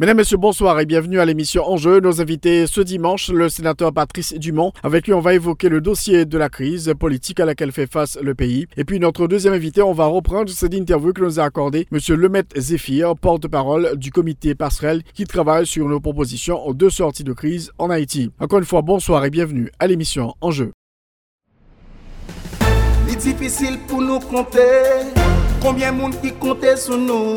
Mesdames, Messieurs, bonsoir et bienvenue à l'émission Enjeu. Nos invités ce dimanche, le sénateur Patrice Dumont. Avec lui, on va évoquer le dossier de la crise politique à laquelle fait face le pays. Et puis, notre deuxième invité, on va reprendre cette interview que nous a accordée Monsieur Lemet Zéphir, porte-parole du comité passerelle qui travaille sur nos propositions de sortie de crise en Haïti. Encore une fois, bonsoir et bienvenue à l'émission Enjeu. Il combien de monde qui comptait sur nous?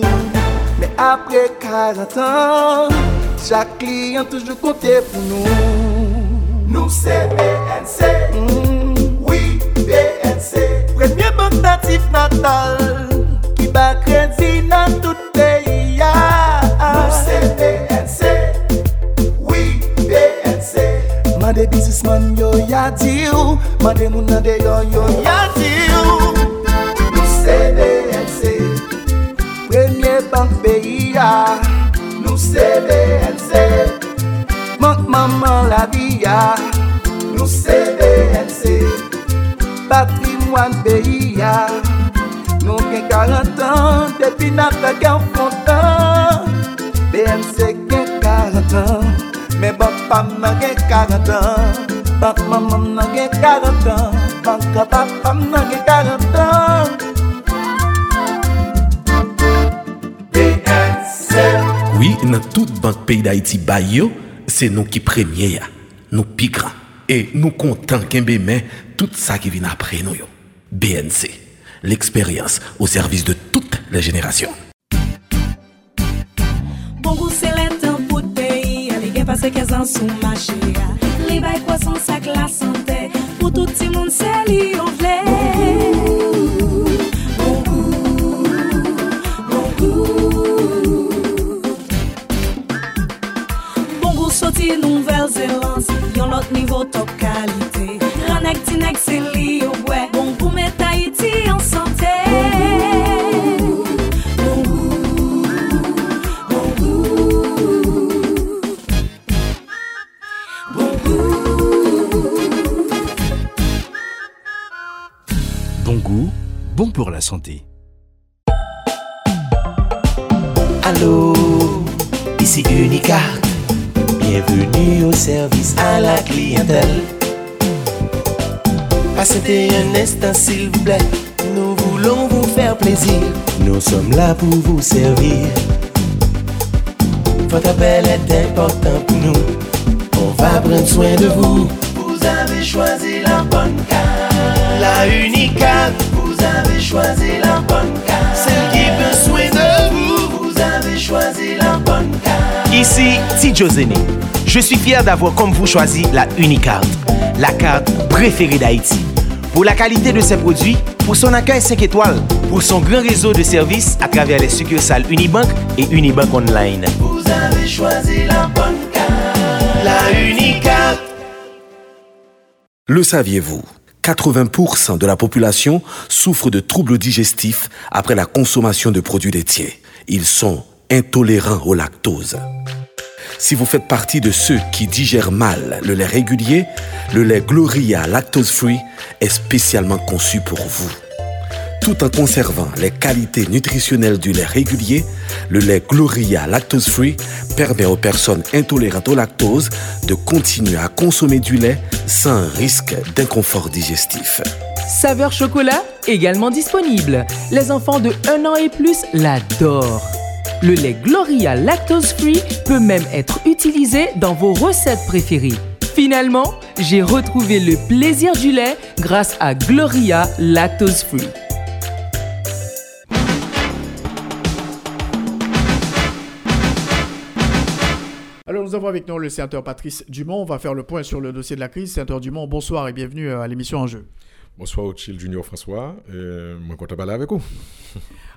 Mè apre 40 an, chak kliyan toujou kontè pou nou. Nou se BNC, mm. oui BNC, Premye bank natif natal, ki ba kredi nan tout peyi ya. Nou se BNC, oui BNC, Mande bizisman yo yadi ou, mande moun nade yo yo yadi ou. Nou se BNC, Mank maman la biya Nou se BNC Patrimwan beya Nou gen 40 an Depi nata gen fontan BNC gen 40 an Men bak pam nan gen 40 an Bak maman nan gen 40 an Bak kapapam nan gen 40 an BNC Oui, nan tout bank peyi da iti bay yo C'est nous qui premiers, nous grands. Et nous comptons qu'un mais tout ça qui vient après nous. BNC, l'expérience au service de toutes les générations. Bon goût c'est le temps pour le pays Les gars passent 15 ans sous marché Les bails croissance avec la Je suis fier d'avoir comme vous choisi la Unicard, la carte préférée d'Haïti. Pour la qualité de ses produits, pour son accueil 5 étoiles, pour son grand réseau de services à travers les succursales Unibank et Unibank Online. Vous avez choisi la bonne carte. La Unicart. Le saviez-vous 80% de la population souffre de troubles digestifs après la consommation de produits laitiers. Ils sont intolérants au lactose. Si vous faites partie de ceux qui digèrent mal le lait régulier, le lait Gloria Lactose Free est spécialement conçu pour vous. Tout en conservant les qualités nutritionnelles du lait régulier, le lait Gloria Lactose Free permet aux personnes intolérantes au lactose de continuer à consommer du lait sans risque d'inconfort digestif. Saveur chocolat, également disponible. Les enfants de 1 an et plus l'adorent. Le lait Gloria Lactose Free peut même être utilisé dans vos recettes préférées. Finalement, j'ai retrouvé le plaisir du lait grâce à Gloria Lactose Free. Alors nous avons avec nous le sénateur Patrice Dumont. On va faire le point sur le dossier de la crise. Sénateur Dumont, bonsoir et bienvenue à l'émission Enjeu. Bonsoir au Chill Junior François. Euh, moi, content de parler avec vous.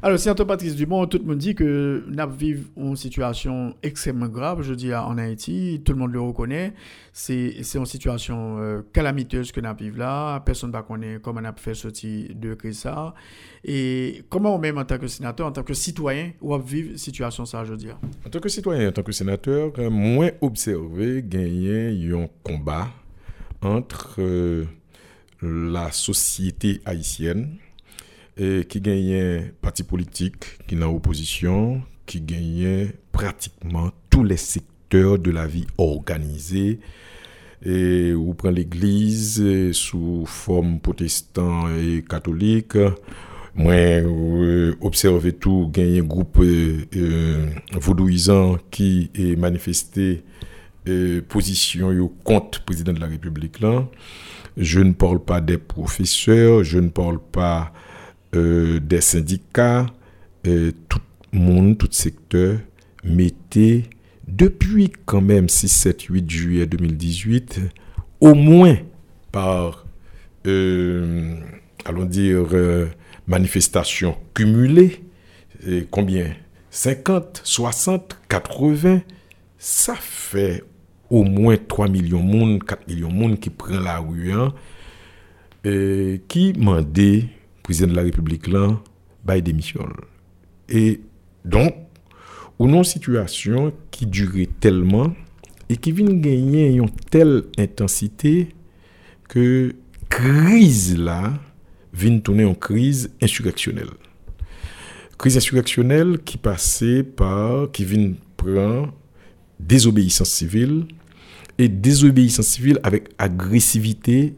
Alors, si Patrice Dumont, tout le monde dit que nous vivons une situation extrêmement grave, je dis en Haïti, tout le monde le reconnaît. C'est une situation euh, calamiteuse que nous vivons là. Personne ne connaît comment on a fait sortir de ça. Et comment, même en tant que sénateur, en tant que citoyen, on vivre situation ça, je veux dire? En tant que citoyen, en tant que sénateur, euh, moins observé, gagner un combat entre euh, la société haïtienne et qui gagnait parti politique qui en opposition, qui gagnait pratiquement tous les secteurs de la vie organisée. Et ou prend l'église sous forme protestant et catholique. Moi, euh, observé tout, gagné un groupe euh, euh, vaudouisant qui est manifesté position contre le président de la République là. Je ne parle pas des professeurs, je ne parle pas euh, des syndicats, euh, tout monde, tout secteur mettait depuis quand même 6, 7, 8 juillet 2018, au moins par, euh, allons dire, manifestations cumulées, combien? 50, 60, 80, ça fait au moins 3 millions de monde, 4 millions de monde qui prennent la rue, hein, qui demandait président de la République là, bail démission. Et donc, on a une situation qui durait tellement et qui vient gagner une telle intensité que crise là vient tourner en crise insurrectionnelle. Crise insurrectionnelle qui passait par, qui vient prendre désobéissance civile et désobéissance civile avec agressivité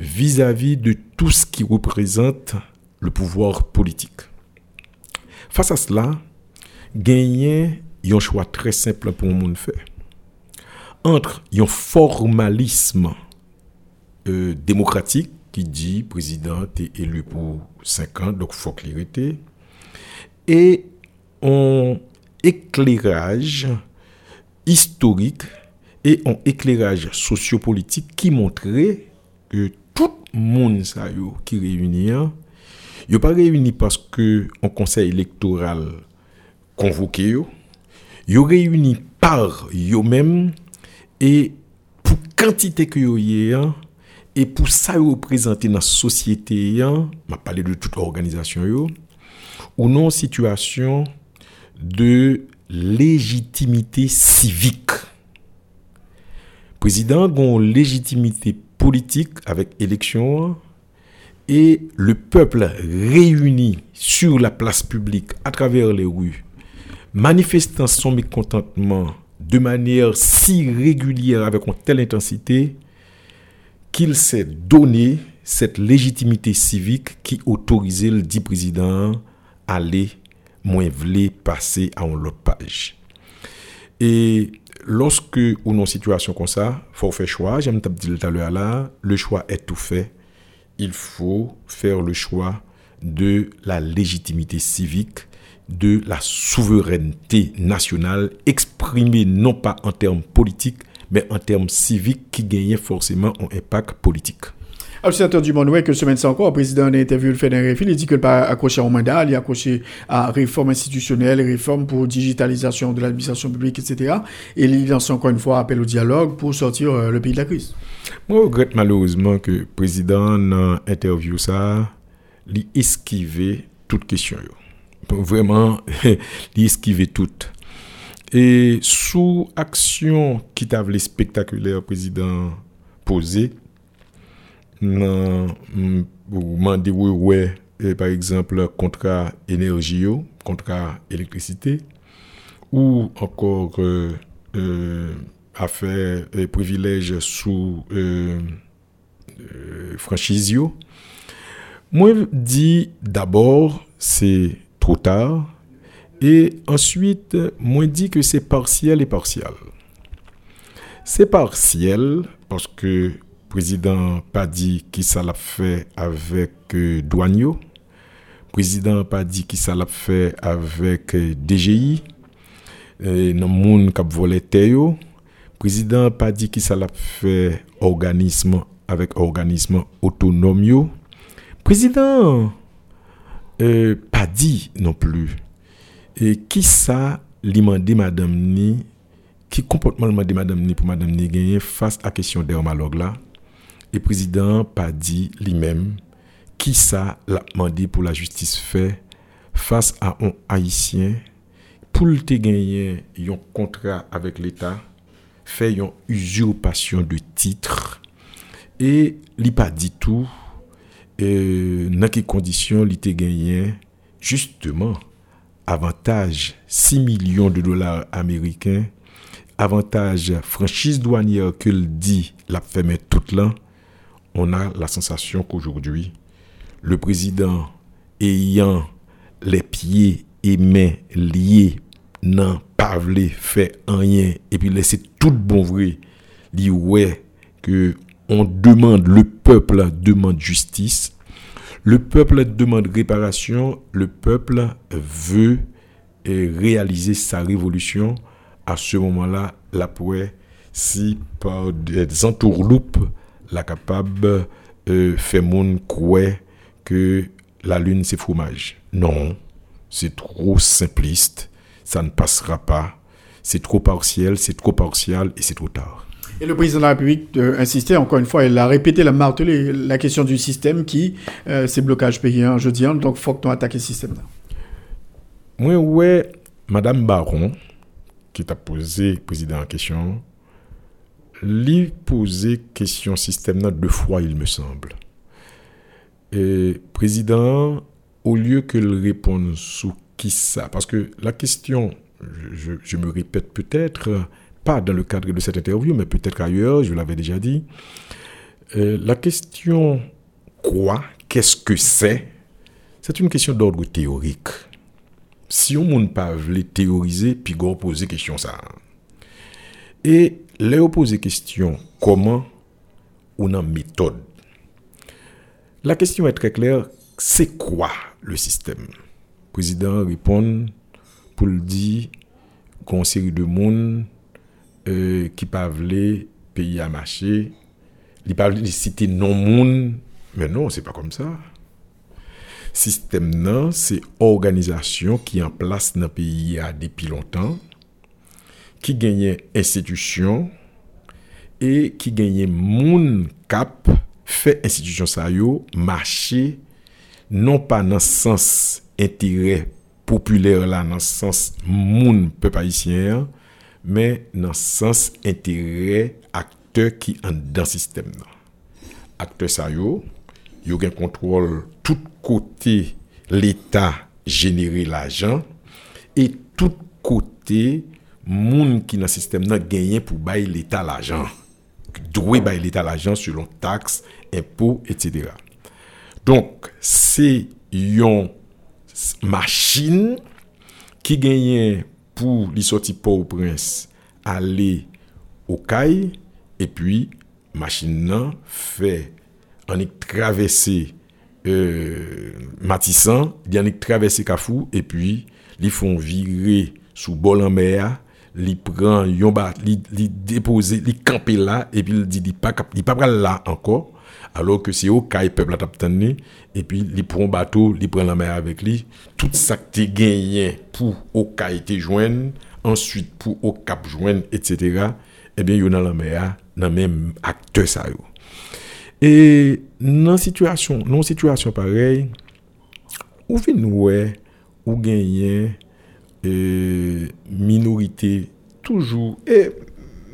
vis-à-vis de tout ce qui représente le pouvoir politique. Face à cela, gagner un choix très simple pour le monde faire. Entre un formalisme euh, démocratique qui dit président est élu pour 5 ans, donc faut clarité, et un éclairage historique et un éclairage sociopolitique qui montrait que tout le monde qui réunit, il hein, a pas réuni parce que un conseil électoral convoqué, il a réuni par eux-mêmes et pour quantité que y a, hein, et pour ça représenter dans la société, je hein, parler de toute organisation, ou non situation de légitimité civique. Président a une légitimité politique avec élection et le peuple réuni sur la place publique à travers les rues, manifestant son mécontentement de manière si régulière avec une telle intensité qu'il s'est donné cette légitimité civique qui autorisait le dit président à aller moins passer à une page. Et lorsque on est en situation comme ça, faut faire choix. J'aime dire là, le choix est tout fait. Il faut faire le choix de la légitimité civique, de la souveraineté nationale, exprimée non pas en termes politiques, mais en termes civiques qui gagnent forcément un impact politique. Alors, sénateur Dumont, que semaine encore, le président a interviewé le FEDEREF, il dit qu'il n'a pas accroché au mandat, il a accroché à réforme institutionnelle, réforme pour digitalisation de l'administration publique, etc. Et il lance encore une fois appel au dialogue pour sortir euh, le pays de la crise. Moi, je regrette malheureusement que le président, dans l'interview, ça, il esquivé toute question. Vraiment, il esquivé toute. Et sous action qui t'avait spectaculaire, président posé, nan ou mande wè wè par exemple kontra enerji yo, kontra elektrisite ou ankor euh, euh, afer privilèj sou euh, franchise yo. Mwen di d'abord se tro tar e answit mwen di ke se parciel e parcial. Se parciel paske président pas dit qui ça l'a fait avec euh, Douanio. Président pas dit qui ça l'a fait avec euh, DGI. Euh, non moun kap Théo. Président pas dit qui ça l'a fait organisme avec organisme autonome Président euh, pas dit non plus. Et qui ça, demandé madame ni, qui comportement demandé madame ni pour madame ni gagner face à question dermalogue là, et président pas dit lui-même, qui ça l'a demandé pour la justice fait face à un haïtien pour le gagner un contrat avec l'État, fait une usurpation de titre. Et li pas dit tout. Et dans quelles conditions il gagné justement avantage 6 millions de dollars américains avantage franchise douanière que le dit la fait toute là on a la sensation qu'aujourd'hui le président ayant les pieds et mains liés nan pas fait rien et puis laisser tout bon vrai li ouais que on demande le peuple demande justice le peuple demande réparation le peuple veut réaliser sa révolution. À ce moment-là la pourrait si par des entourloupes la capable euh, fait mon croire que la lune c'est fromage non c'est trop simpliste, ça ne passera pas, c'est trop partiel, c'est trop partial et c'est trop tard. Et le président de la République euh, insistait encore une fois, il a répété, la martelé la question du système qui, euh, c'est blocage payant jeudi, donc il faut que tu attaques le système. Là. Moi, ouais, Madame Baron, qui t'a posé président en question, lui poser question système là deux fois, il me semble. Et président au lieu que le répondre sous qui ça, parce que la question, je, me répète peut-être, pas dans le cadre de cette interview, mais peut-être ailleurs, je l'avais déjà dit, euh, la question quoi, qu'est-ce que c'est, c'est une question d'ordre théorique. Si on ne pas les théoriser, puis on poser question ça. Et les poser question comment, ou en méthode. La question est très claire, c'est quoi le système? Le président le dire qu'on série de monde euh, qui peuvent les pays à marcher. Il parle citer non monde, mais non, c'est pas comme ça. Système non, c'est organisation qui est en place dans le pays depuis qui gagne institution et qui gagne monde cap fait institution ça yo marcher non pas dans sens intérêt populaire là, dans sens moun peuple mais dans sens intérêt acteur qui sont dans système. Acteur ça yo, yo un contrôle tout côté l'État générer l'argent et tout côté moun ki nan sistem nan genyen pou bay l'Etat l'ajan. Dwe bay l'Etat l'ajan selon tax, impou, etc. Donk, se yon machin ki genyen pou li soti pou ou prins ale okay, epi machin nan fe anik travesse euh, matisan, di anik travesse kafou, epi li fon vire sou bolan mea, ils prend yon bat, ils déposer, ils camper là et puis il dit il pas il pas là encore alors que c'est au cas peuple a et puis il prend bateau il prend la mer avec lui. Tout ça que gagné pour au cas te joindre ensuite pour au cap joindre etc eh bien il y a la mer dans même acteur ça et dans situation non situation pareille où vient ouais ou gagner euh, minorité toujours et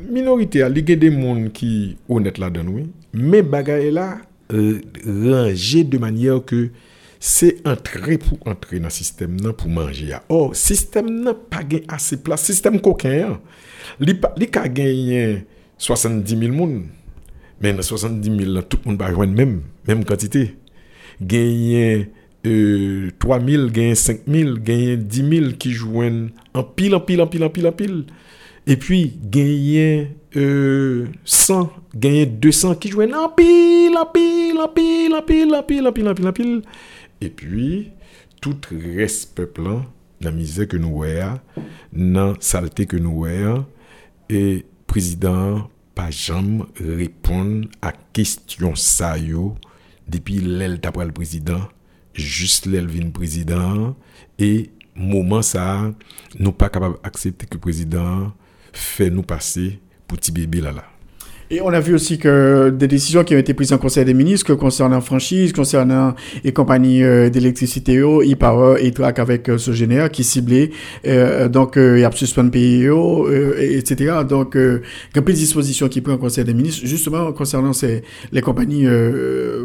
minorité y a des gens qui honnête oui mais bagaille là euh, rangé de manière que c'est entrer pour entrer dans le système pour manger. Or, le système n'a pas assez de place. système coquin, il a gagné 70 000 personnes. Mais dans 70 000, tout le monde va jouer même, même quantité. Euh, 3 000, gagner 5 000, gagner 10 000 qui jouent en pile, en pile, en pile, en pile, en pile. Et puis, gagner euh, 100, gagner 200 qui jouent en pile, en pile, en pile, en pile, en pile, en pile, en pile, en pile. Et puis, tout reste peuple, dans la misère que nous voyons, dans la saleté que nous voyons, et président pas jamais répondre à question ça depuis l'aile d'après le président juste l'Elvin président et moment ça nous pas capable d'accepter que le président fait nous passer pour petit bébé. Et on a vu aussi que des décisions qui ont été prises en Conseil des ministres concernant franchise, concernant les compagnies euh, d'électricité, e-power et track avec euh, ce général qui ciblait, euh, donc il y a suspendu PIO, etc. Donc, il y a plus de dispositions qui prennent en Conseil des ministres, justement concernant ces, les compagnies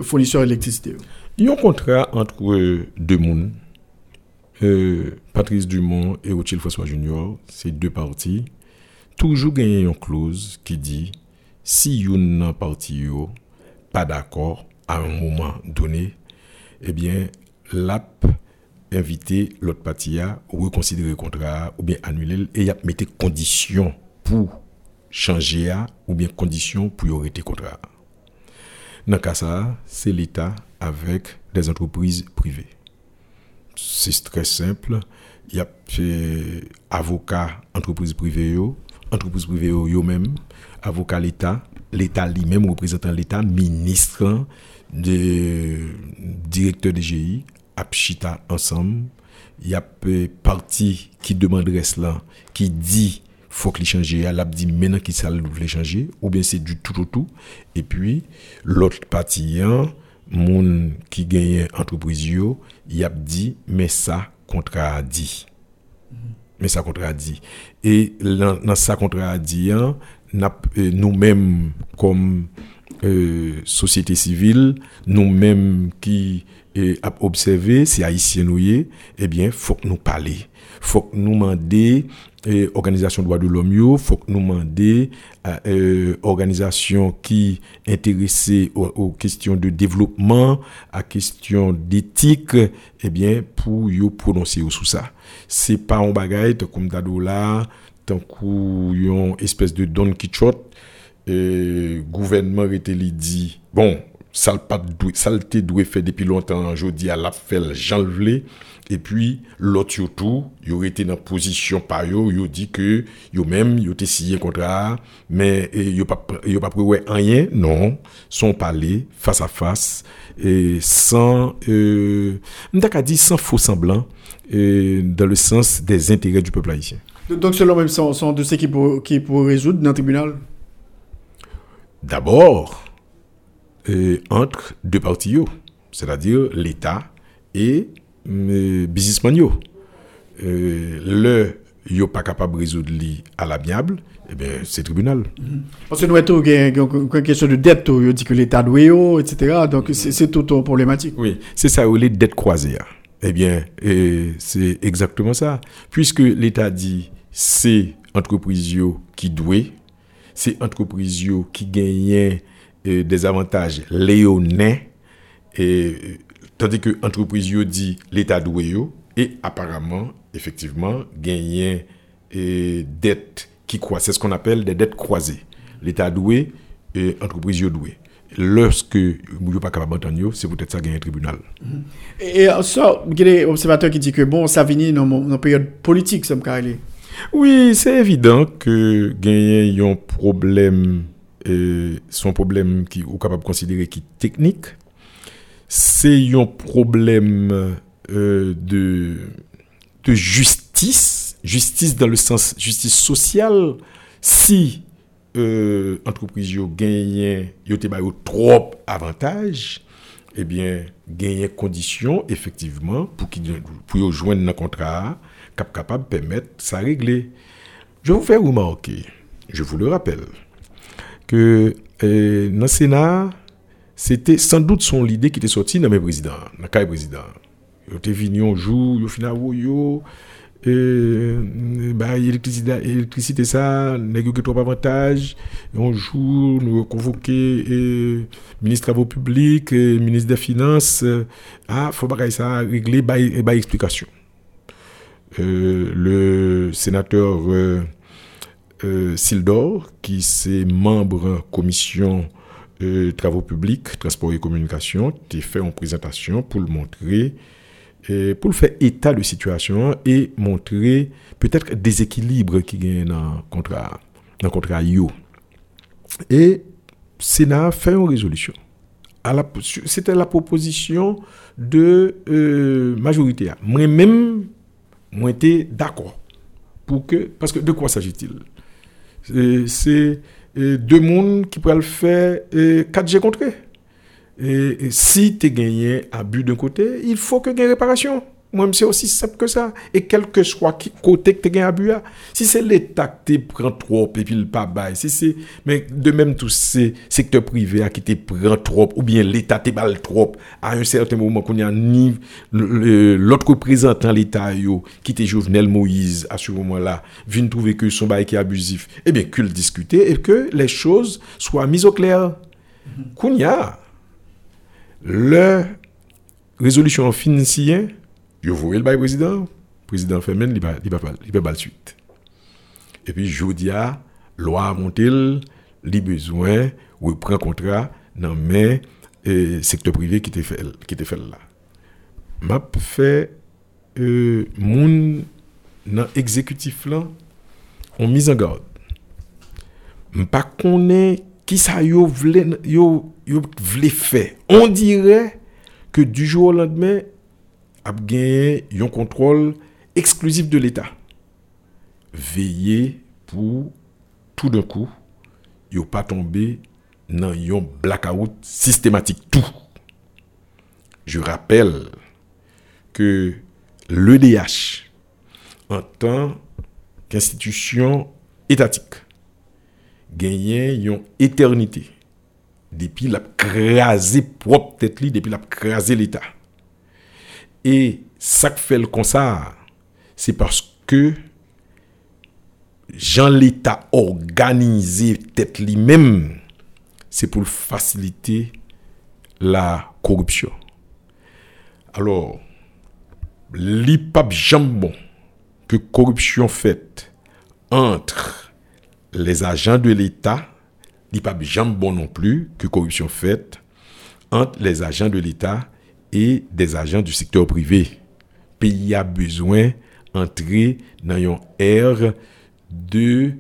fournisseurs d'électricité. Il y a un contrat entre deux mondes. Patrice Dumont et Rothschild François Junior, c'est deux parties, toujours gagné une clause qui dit si yon nan parti yo pas d'accord à un moment donné, eh bien, l'AP invité l'autre parti à reconsidérer le contrat ou bien annuler et y a mis conditions pour changer ou bien conditions pour arrêter le contrat. Dans ce cas ça, c'est l'État avec des entreprises privées. C'est très simple. Il y a avocat entreprises privées, entreprises privées eux même avocat l'État, l'État lui-même représentant l'État, ministre, directeur de GI, Apchita ensemble. Il y a parti qui demanderait cela, qui dit faut qu'il change, elle a dit maintenant qu'il changer, ou bien c'est du tout au tout. Et puis, l'autre parti, hein, moun qui gagne entreprise, il a dit, mais ça contradit. Mais ça contradit. Et dans, ça contradit, hein, nous-mêmes comme euh, société civile, nous-mêmes qui euh, observé, c'est haïtien nous eh bien, faut que nous parler. Faut que nous demander euh, organisation droits de l'homme, il faut nous demander euh, organisation qui intéressée aux, questions de développement, à questions d'éthique, eh bien, pour yo prononcer sous ça. C'est pas un bagage comme là tant une espèce de Don Quichotte, et gouvernement était dit, bon, ça le doué fait depuis longtemps, je dis à la fait j'enlève et puis l'autre tout, il aurait été dans position par yo, il dit que yo même yo été signé contrat, mais pas yo pas pris rien, non, sont parlé face à face et sans euh, dit sans faux semblant dans le sens des intérêts du peuple haïtien. Donc, selon même, sont, sont dossiers qui pour, qui pour résoudre dans le tribunal? D'abord, euh, entre deux parties, c'est-à-dire l'État et euh, businessmen. Euh, le yo pas capable de résoudre à l'amiable, eh bien, c'est le tribunal. Mm-hmm. Parce que nous avons une question de dette, on dit que l'État doit, etc. Donc, c'est tout problématique. Oui, c'est ça, les dettes croisées. Hein. Eh bien, c'est exactement ça. Puisque l'État dit c'est entreprise qui doit, c'est entreprise qui gagne euh, des avantages léonais, et, tandis que l'entreprise dit l'État doit, et apparemment, effectivement, gagne des dettes qui croisent. C'est ce qu'on appelle des dettes croisées. L'État doit et l'entreprise doit lorsque vous pas capable d'entendre, c'est peut-être ça gagner un tribunal. Et ça, il y a des observateurs qui disent que bon, ça vient dans une période politique, ça me Oui, c'est évident que gagner un problème, euh, son problème qui est capable de considérer qui technique, c'est un problème euh, de, de justice, justice dans le sens justice sociale. Si euh, entreprise yo gagné yo te trop avantage eh bien gagner condition effectivement pour qu'ils pour joindre un contrat cap capable permettre ça régler je vous fais remarquer je vous le rappelle que euh, dans le Sénat c'était sans doute son idée qui était sortie dans mes présidents dans le président yo te venu un jour yo final yo et bah, l'électricité, ça, n'a trop avantages. Un jour, nous convoqué le ministre des Travaux publics, le ministre des Finances. Ah, faut pas ça régler, bah, bah, explication. Euh, le sénateur euh, euh, Sildor, qui est membre commission euh, travaux publics, transport et communication, a fait une présentation pour le montrer pour le faire état de situation et montrer peut-être déséquilibre qui gagne dans le contrat, dans IO. Et Sénat fait une résolution c'était la proposition de euh, majorité. Moi-même, moi j'étais d'accord. Pour parce que de quoi s'agit-il? C'est deux mondes qui pourraient le faire 4G contre. Et, si tu gagné à but d'un côté, il faut que tu réparation. Moi, c'est aussi simple que ça. Et quel que soit qui côté que tu as bu, si c'est l'État qui te prend trop et puis le pas bail, si c'est, mais de même tous ces secteurs privés qui te prend trop, ou bien l'État te balle trop, à un certain moment qu'on y a ni l'autre représentant l'État qui était Jovenel Moïse à ce moment-là, vient trouver que son bail est abusif, eh bien, que le discuter et que les choses soient mises au clair. Qu'on y a, la résolution financière, je vois le président, le président fait même, il va pas suite. Et puis, je dis, loi a monté, les besoins, ou prend contrat dans le secteur privé qui était fait, qui était fait là. M'a fait, euh, dans exécutif là, on mise en garde. Pas connaît qui ça yo vle, yo, yo vle fait. On dirait que du jour au lendemain, a gagné un contrôle exclusif de l'État. Veiller pour tout d'un coup, yo pas tomber dans un blackout systématique tout. Je rappelle que l'EDH, en tant qu'institution étatique, gagne une éternité depuis la crasé propre tête depuis la crasé l'état et ça fait le ça c'est parce que Jean l'État organisé tête lui-même, c'est pour faciliter la corruption. Alors, l'IPAP jambon que corruption faite entre les agents de l'État, l'IPAP jambon non plus que corruption faite entre les agents de l'État et des agents du secteur privé. Pays a besoin d'entrer dans une ère de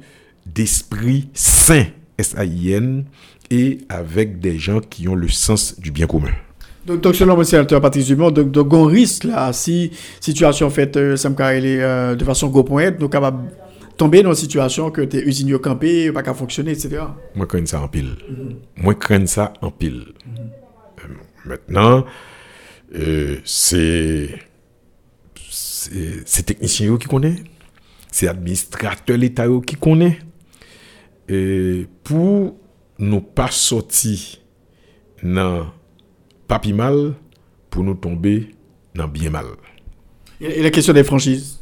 d'esprit sain, S-A-I-N, et avec des gens qui ont le sens du bien commun. Donc, donc selon M. Alter Patrice Dumont, donc, donc on risque là, si situation faite, euh, euh, de façon go point, nous capable tomber dans une situation que tes usines campé, pas qu'à fonctionner, etc. Moi, je crains ça en pile. Moi, je crains ça en pile. Euh, maintenant, c'est c'est technicien qui connaît, c'est administrateur l'État qui connaît. Et pour nous pas sortir dans papi mal, pour nous tomber dans bien mal. Et la question des franchises?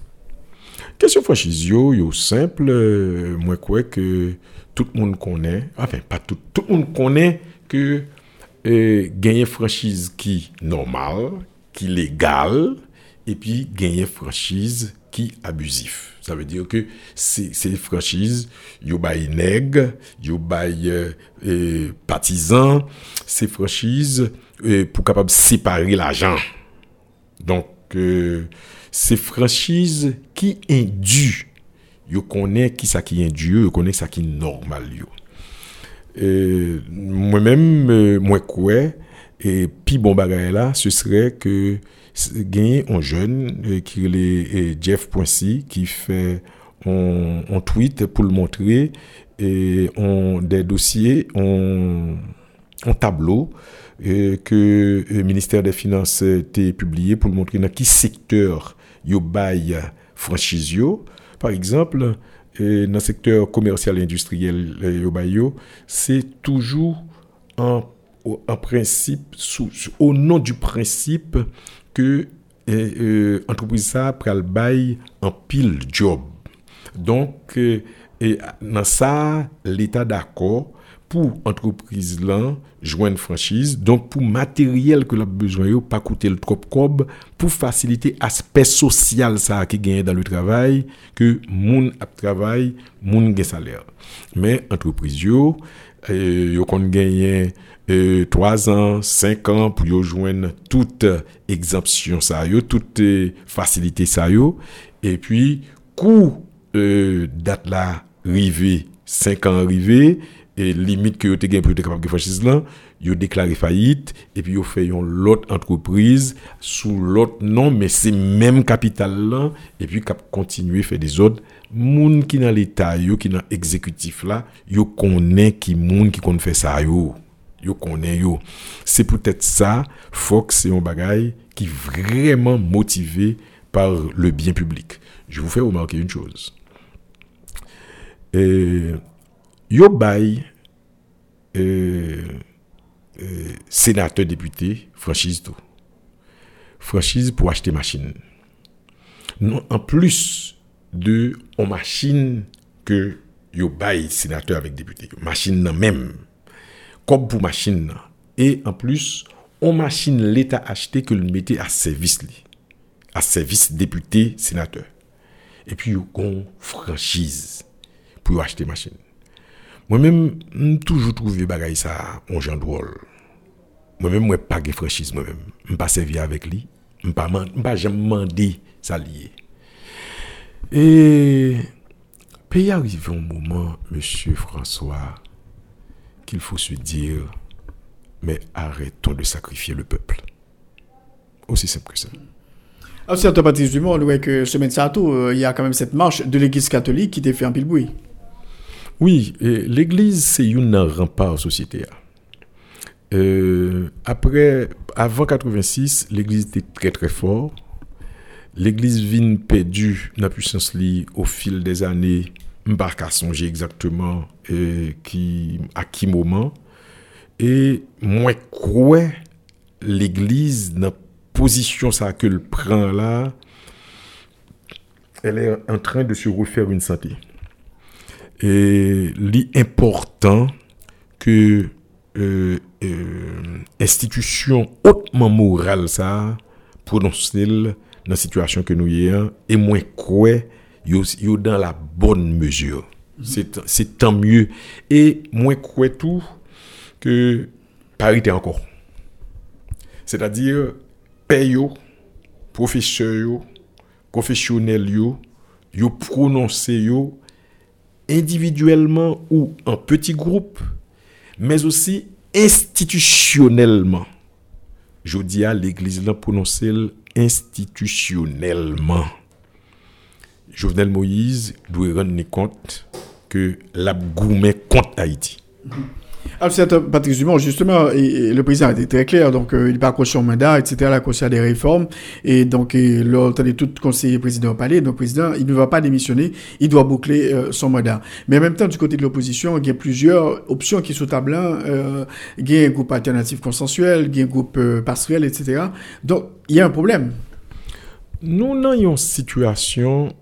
Question franchise, yo, yo simple, euh, moi crois que tout le monde connaît, enfin pas tout, tout le monde connaît que gagner franchise qui normal, qui légal, et puis gagner franchise qui abusif. Ça veut dire que c'est ces franchises, yo bay nègre, yo bay euh, partisan, ces franchises euh, pour capable séparer l'argent. Donc euh, ces franchises qui induisent, yo connaît qui ça qui induit, yo connaît ça qui normal yo. Moi-même, moi quoi, et puis bon bagage là, ce serait que gagner un jeune qui est Jeff.c qui fait un, tweet pour le montrer et on des dossiers, on, tableau que le ministère des Finances a publié pour le montrer dans quel secteur yo bail franchise Par exemple, dans le secteur commercial et industriel yo c'est toujours en, principe au nom du principe que l'entreprise ça pral bail en pile job. Donc et dans ça l'état d'accord pour entreprise là joindre franchise. Donc pour matériel que l'a besoin pas coûter le trop cob pour faciliter aspect social ça qui gagne dans le travail que moun a travail moun gagne salaire. Mais entreprise yo euh, yo kon gagner 3 ans, 5 ans pour yo joindre toute exemption ça yo, toute facilité ça yo. Et puis coût euh, date là rivé 5 ans arrivé et limite que vous êtes capable de franchise là yo déclaré faillite et puis yo fait une l'autre entreprise sous l'autre nom mais c'est même capital là et puis cap continuer faire des autres moun qui dans l'état qui dans exécutif là yo connaît qui moun qui faire ça yo. Yo connaît yo. C'est peut-être ça Fox c'est un bagage qui vraiment motivé par le bien public. Je vous fais remarquer une chose yo bay euh, euh, sénateur député franchise tout. Franchise pour acheter machine. Non en plus de en machine que yo bay sénateur avec député. Machine nan même. Comme pour machine et en plus on machine l'état acheté que le mettait à service li. À service député sénateur. Et puis yo gon franchise pour acheter machine moi-même m toujours trouvé bagay ça on jan drôle moi-même moi pas de franchise moi-même. M pas servi avec lui. M pas pas jamais demandé ça lié. Et pays arrive un moment monsieur François qu'il faut se dire mais arrêtons de sacrifier le peuple. Aussi simple que ça. Ah, à Patrice Dumont, on voit que semaine tout, euh, il y a quand même cette marche de l'église catholique qui était fait en pile bruit. Oui, l'église, c'est une rempart société. Euh, après, avant 86, l'église était très très fort. L'église vient perdue dans la puissance li au fil des années. Je ne exactement euh, à qui moment. Et moi, crois l'église dans la position ça que le prend là, elle est en train de se refaire une santé. Et l'important que euh, euh, institution hautement morale ça prononcer dans la situation que nous y et moins quoi yo, dans la bonne mesure. C'est tant mieux. Et moins quoi tout que parité encore. C'est-à-dire paye yo professeur yo professionnel yo yo individuellement ou en petits groupes, mais aussi institutionnellement. Je dis à l'église là prononcer institutionnellement. Jovenel Moïse doit rendre compte que la contre Haïti. À Patrice Dumont, justement, le président a été très clair, donc euh, il pas accroché mandat, etc., il a accroché à des réformes, et donc, et, l'autre est tout conseiller président au palais, donc président, il ne va pas démissionner, il doit boucler euh, son mandat. Mais en même temps, du côté de l'opposition, il y a plusieurs options qui sont au tableau, euh, il y a un groupe alternatif consensuel, il y a un groupe euh, partiel, etc. Donc, il y a un problème. Nous une situation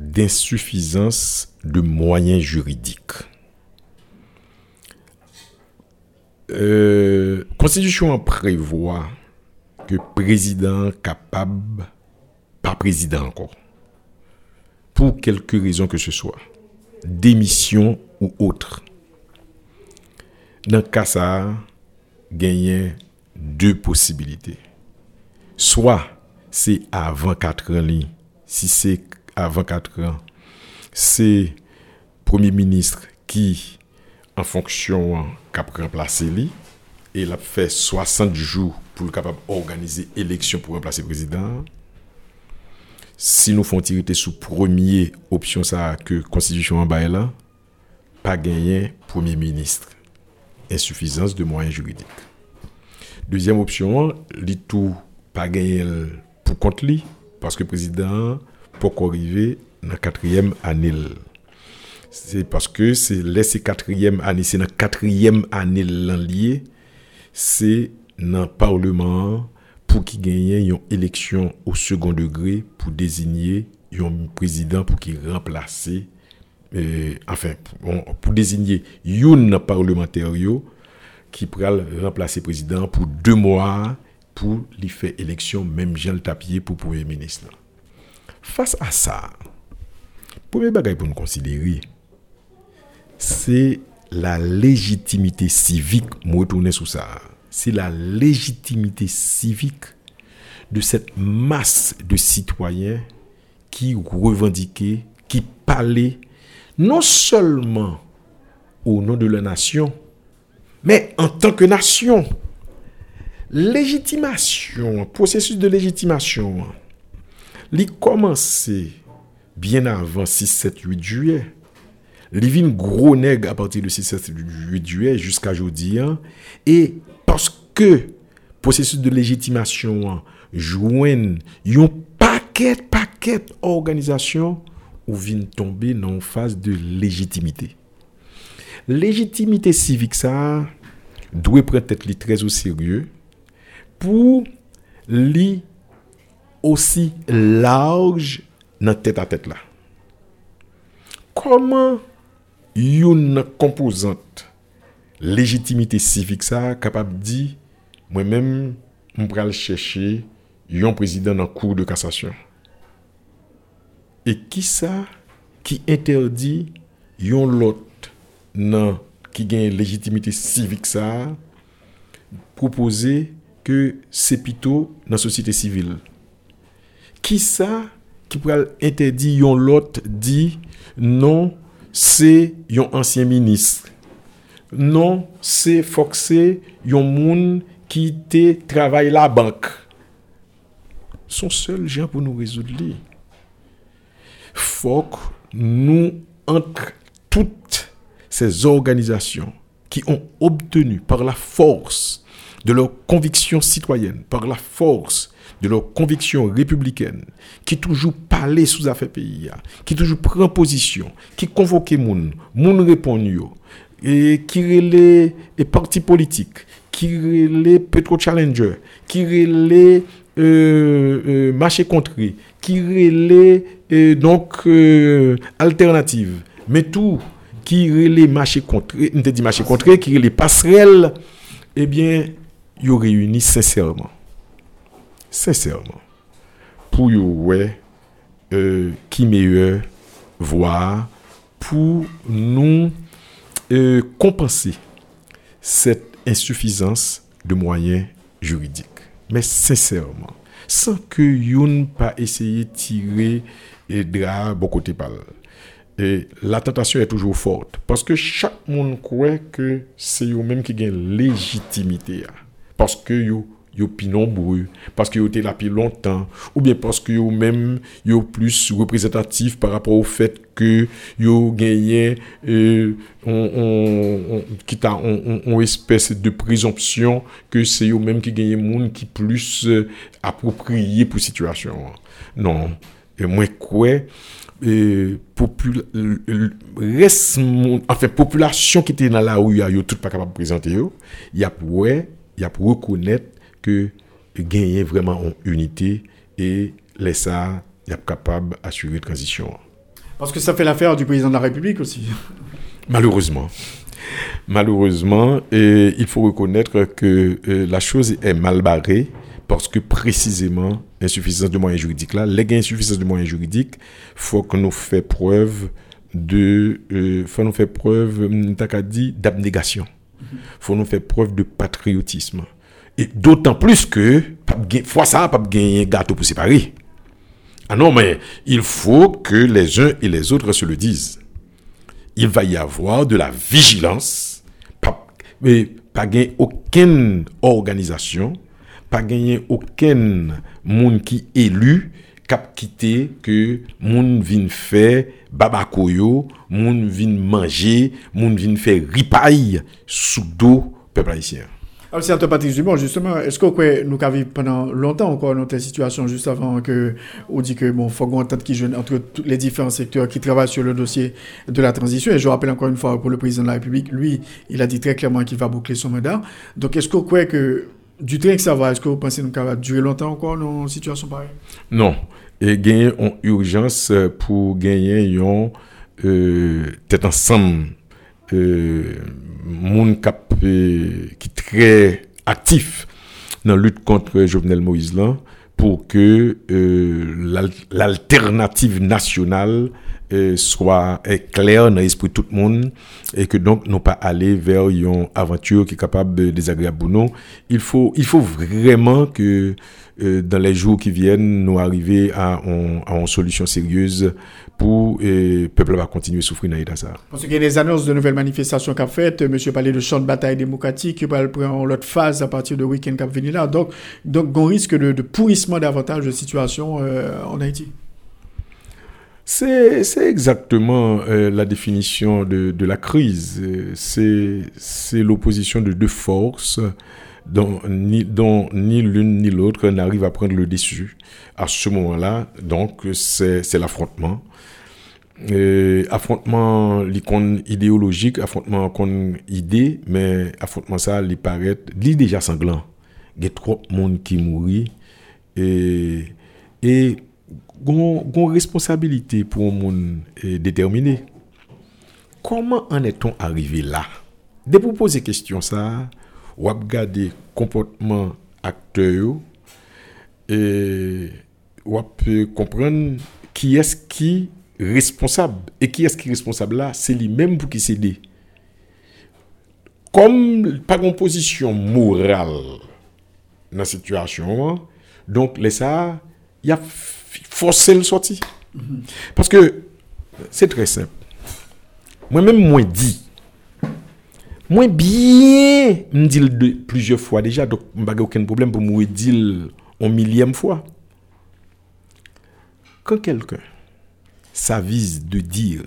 d'insuffisance de moyens juridiques. Euh, Constitution prévoit que président capable, pas président encore, pour quelque raison que ce soit, démission ou autre. Dans le cas ça, gagner deux possibilités. Soit c'est avant 4 ans, si c'est avant 4 ans, c'est Premier ministre qui, en fonction, cap remplacer lui, et il a fait 60 jours pour le capable organiser élection pour remplacer le président. Si nous font tirer sous premier option ça que constitution en bas là, pas gagner premier ministre. Insuffisance de moyens juridiques. Deuxième option, li tout pas gagner pour compte li parce que le président pour arriver dans la quatrième année? C'est parce que c'est laissé quatrième année, c'est la quatrième année lié, c'est dans le Parlement pour qu'il gagne une élection au second degré pour désigner un président pour qu'il remplace, euh, enfin, pour désigner un parlementaire qui pourra remplacer le président pour deux mois pour lui faire élection, même Jean le Tapier pour Premier ministre. Face à ça, premier bagage pour nous considérer, c'est la légitimité civique, moi retourner sur ça, c'est la légitimité civique de cette masse de citoyens qui revendiquaient, qui parlaient non seulement au nom de la nation, Mais en tant que nation, légitimation, processus de légitimation, li commencé bien avant 6, 7, 8 juillet. Li vin gros nègre à partir de 6, 7, 8 juillet jusqu'à aujourd'hui. hein. Et parce que processus de légitimation joignent yon paquet, paquet organisation ou vin tomber dans une phase de légitimité. Légitimité civique ça doit prendre tête li très au sérieux pour li aussi large dans tête à tête là. Comment une composante légitimité civique ça capable dire moi-même je vais chercher un président dans cour de cassation. Et qui ça qui interdit yon l'autre nan qui gagne légitimité civique ça proposer que c'est plutôt dans la société civile? Qui ça qui pourrait interdire yon l'autre dit non c'est yon ancien ministre. Non, c'est foxé yon moun qui te travaille la banque. Son seul gens pour nous résoudre li. Que nous entre toutes ces organisations qui ont obtenu par la force de leur conviction citoyenne, par la force de leur conviction républicaine, qui toujours parler sous affaire pays, qui toujours prend position, qui convoque moun, moun répond yo, et qui relait les partis politiques, qui relait Petro Challenger, qui relait euh, euh, marché qui relait euh, donc euh, mais tout qui relait marché contré, dit marché contré, qui relait passerelle, eh bien, ils réunissent sincèrement, sincèrement, pour yo ouais, euh, qui meilleur voir pour nous euh, compenser cette insuffisance de moyens juridiques. Mais sincèrement, sans que yon pas essayer de tirer et drap bon là. Et la tentation est toujours forte. Parce que chaque monde croit que c'est eux même qui gagne légitimité. hein. Parce que yo yo plus nombreux, parce que yo été là depuis longtemps, ou bien parce que yo même yo plus représentatif par rapport au fait que yo gagné euh, on, on, on, on, espèce de présomption que c'est eux même qui gagne monde qui plus euh, approprié pour situation. hein. Non, et moi quoi euh, popula- le- le- reste mon- enfin population qui était dans la rue yo tout pas capable de présenter yo il y a pour ouais, que gagner vraiment en unité et les ça capable d'assurer transition Parce que ça fait l'affaire du président de la République aussi. Malheureusement. Malheureusement, et il faut reconnaître que euh, la chose est mal barrée parce que précisément, insuffisance de moyens juridiques là, les insuffisance de moyens juridiques, faut que nous fassions preuve de, euh, faut nous faire preuve, dire, d'abnégation. Faut nous faire preuve de patriotisme. D'autant plus que, fois ça, pas gagner gâteau pour séparer. Ah non, mais il faut que les uns et les autres se le disent il va y avoir de la vigilance, mais pas gagner aucune organisation, pas gagner aucun monde qui élu, cap quitter que moun vin faire babakoyo, moun vin manger, moun vin faire ripaille sous dos peuple haïtien. Alors, c'est Antoine Patrice Dumont, justement, est-ce que nous avons pendant longtemps encore dans situation, juste avant que on dit que bon, faut qu'on entende qui jeune entre tous les différents secteurs qui travaillent sur le dossier de la transition? Et je rappelle encore une fois pour le président de la République, lui, il a dit très clairement qu'il va boucler son mandat. Donc, est-ce que croyez que du train que ça va, est-ce que vous pensez que ça va durer longtemps encore dans une situation pareille? Non. Et gagner en urgence pour gagner yon euh, tête ensemble euh, moun cap euh, qui très actif dans la lutte contre Jovenel Moïse là pour que euh, l'al- l'alternative nationale soit clair dans l'esprit de tout le monde et que donc nous pas aller vers une aventure qui est capable de désagréable pour nous. Il faut, il faut vraiment que euh, dans les jours qui viennent, nous arriver à, une solution sérieuse pour le euh, peuple va continuer à souffrir dans ça. Parce qu'il y a des annonces de nouvelles manifestations qu'a faites. Monsieur parlait de champ de bataille démocratique qui va prendre l'autre phase à partir de week-end qui venir là. Donc, donc, on risque de, pourrissement davantage de situation en Haïti. C'est exactement euh, la définition de, de la crise. C'est l'opposition de deux forces dont ni, dont ni l'une ni l'autre n'arrive à prendre le dessus. À ce moment-là, donc, c'est l'affrontement. affrontement l'icône idéologique, affrontement qu'on idée, mais affrontement ça, il paraît, déjà sanglant. Il y a trop de monde qui mourit. Et, et une responsabilité pour un monde déterminé. Comment en est-on arrivé là? Dès pour poser question ça, ou regarder comportement acteur et ou peut comprendre qui est-ce qui responsable et qui est-ce qui responsable là, c'est lui-même pour qui s'aider. Comme pas une position morale dans la situation, donc les ça, il y a forcer le sortir. Parce que c'est très simple. Moi-même, moi dit. Moi bien, me dit plusieurs fois déjà, donc je n'ai aucun problème pour me dire en millième fois. Quand quelqu'un s'avise de dire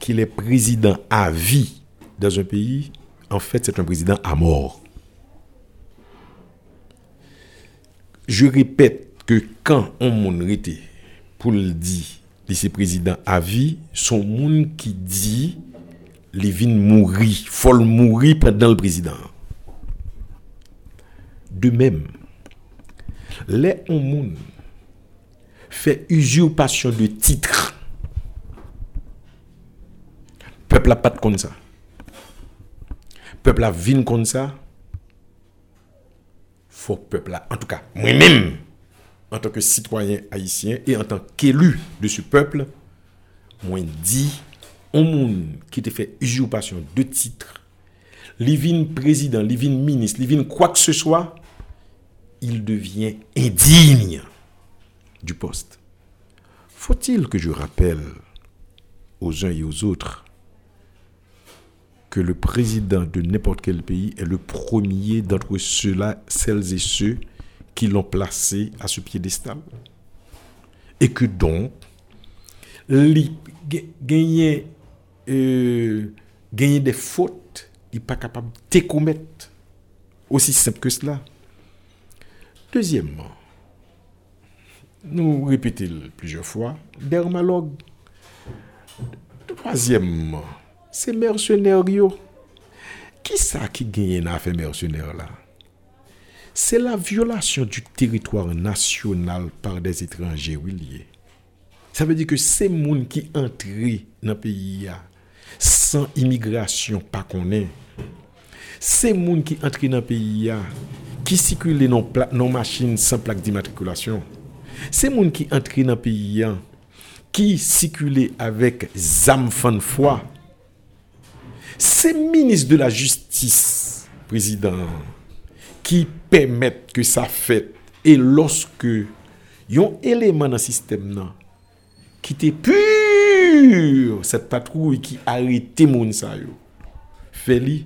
qu'il est président à vie dans un pays, en fait, c'est un président à mort. Je répète, que quand on moun pour le dire, lycée président à vie, son monde qui dit les vins mourir, faut mourir pendant le président. De même, les on fait usurpation de titre. Peuple n'a pas de comme ça. Peuple a vin comme ça. Faut peuple là. En tout cas, moi-même, en tant que citoyen haïtien et en tant qu'élu de ce peuple, moi dit, un monde qui te fait usurpation de titre, livin président, livin ministre, livin quoi que ce soit, il devient indigne du poste. Faut-il que je rappelle aux uns et aux autres que le président de n'importe quel pays est le premier d'entre ceux-là, celles et ceux qui l'ont placé à ce piédestal. Et que donc, gagner, euh, des fautes, il n'est pas capable de commettre. Aussi simple que cela. Deuxièmement, nous répétons plusieurs fois, dermalogue. Troisièmement, c'est mercenaires. Qui ça qui gagne dans affaire mercenaire là? C'est la violation du territoire national par des étrangers, oui, Ça veut dire que ces gens qui entrent dans le pays sans immigration, pas qu'on est. Ces gens qui entrent dans le pays qui circulent dans nos machines sans plaque d'immatriculation. Ces gens qui entrent dans le pays qui circulent avec ZAM foi. Ces ministres de la justice, président, qui permettent que ça fait. Et lorsque y a un élément dans le système qui était pur cette patrouille qui arrêtait yo fait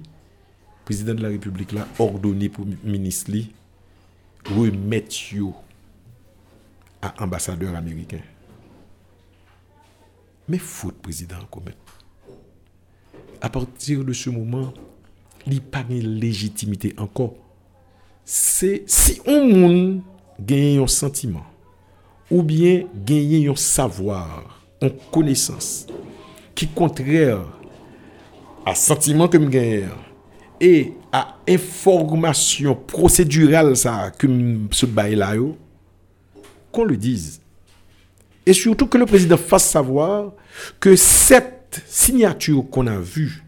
président de la république là ordonné pour ministre li remettre à ambassadeur américain. Mais faute président à partir de ce moment il n'y a pas de légitimité encore c'est si on moun gagne un sentiment ou bien gagne un savoir, connaissance qui contraire à sentiment que me gagne et à information procédurale ça que ce bail là qu'on le dise. Et surtout que le président fasse savoir que cette signature qu'on a vue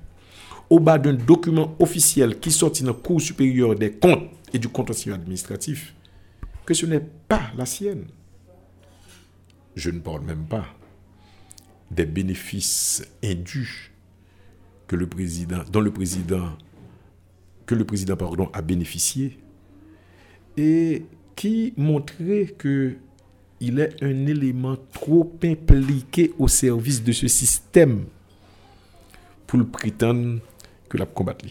au bas d'un document officiel qui sortit dans le cours supérieur des comptes et du contentieux administratif, que ce n'est pas la sienne. Je ne parle même pas des bénéfices indus que le président, dont le président, que le président pardon, a bénéficié et qui montrait que il est un élément trop impliqué au service de ce système pour le prétendre que la combattre.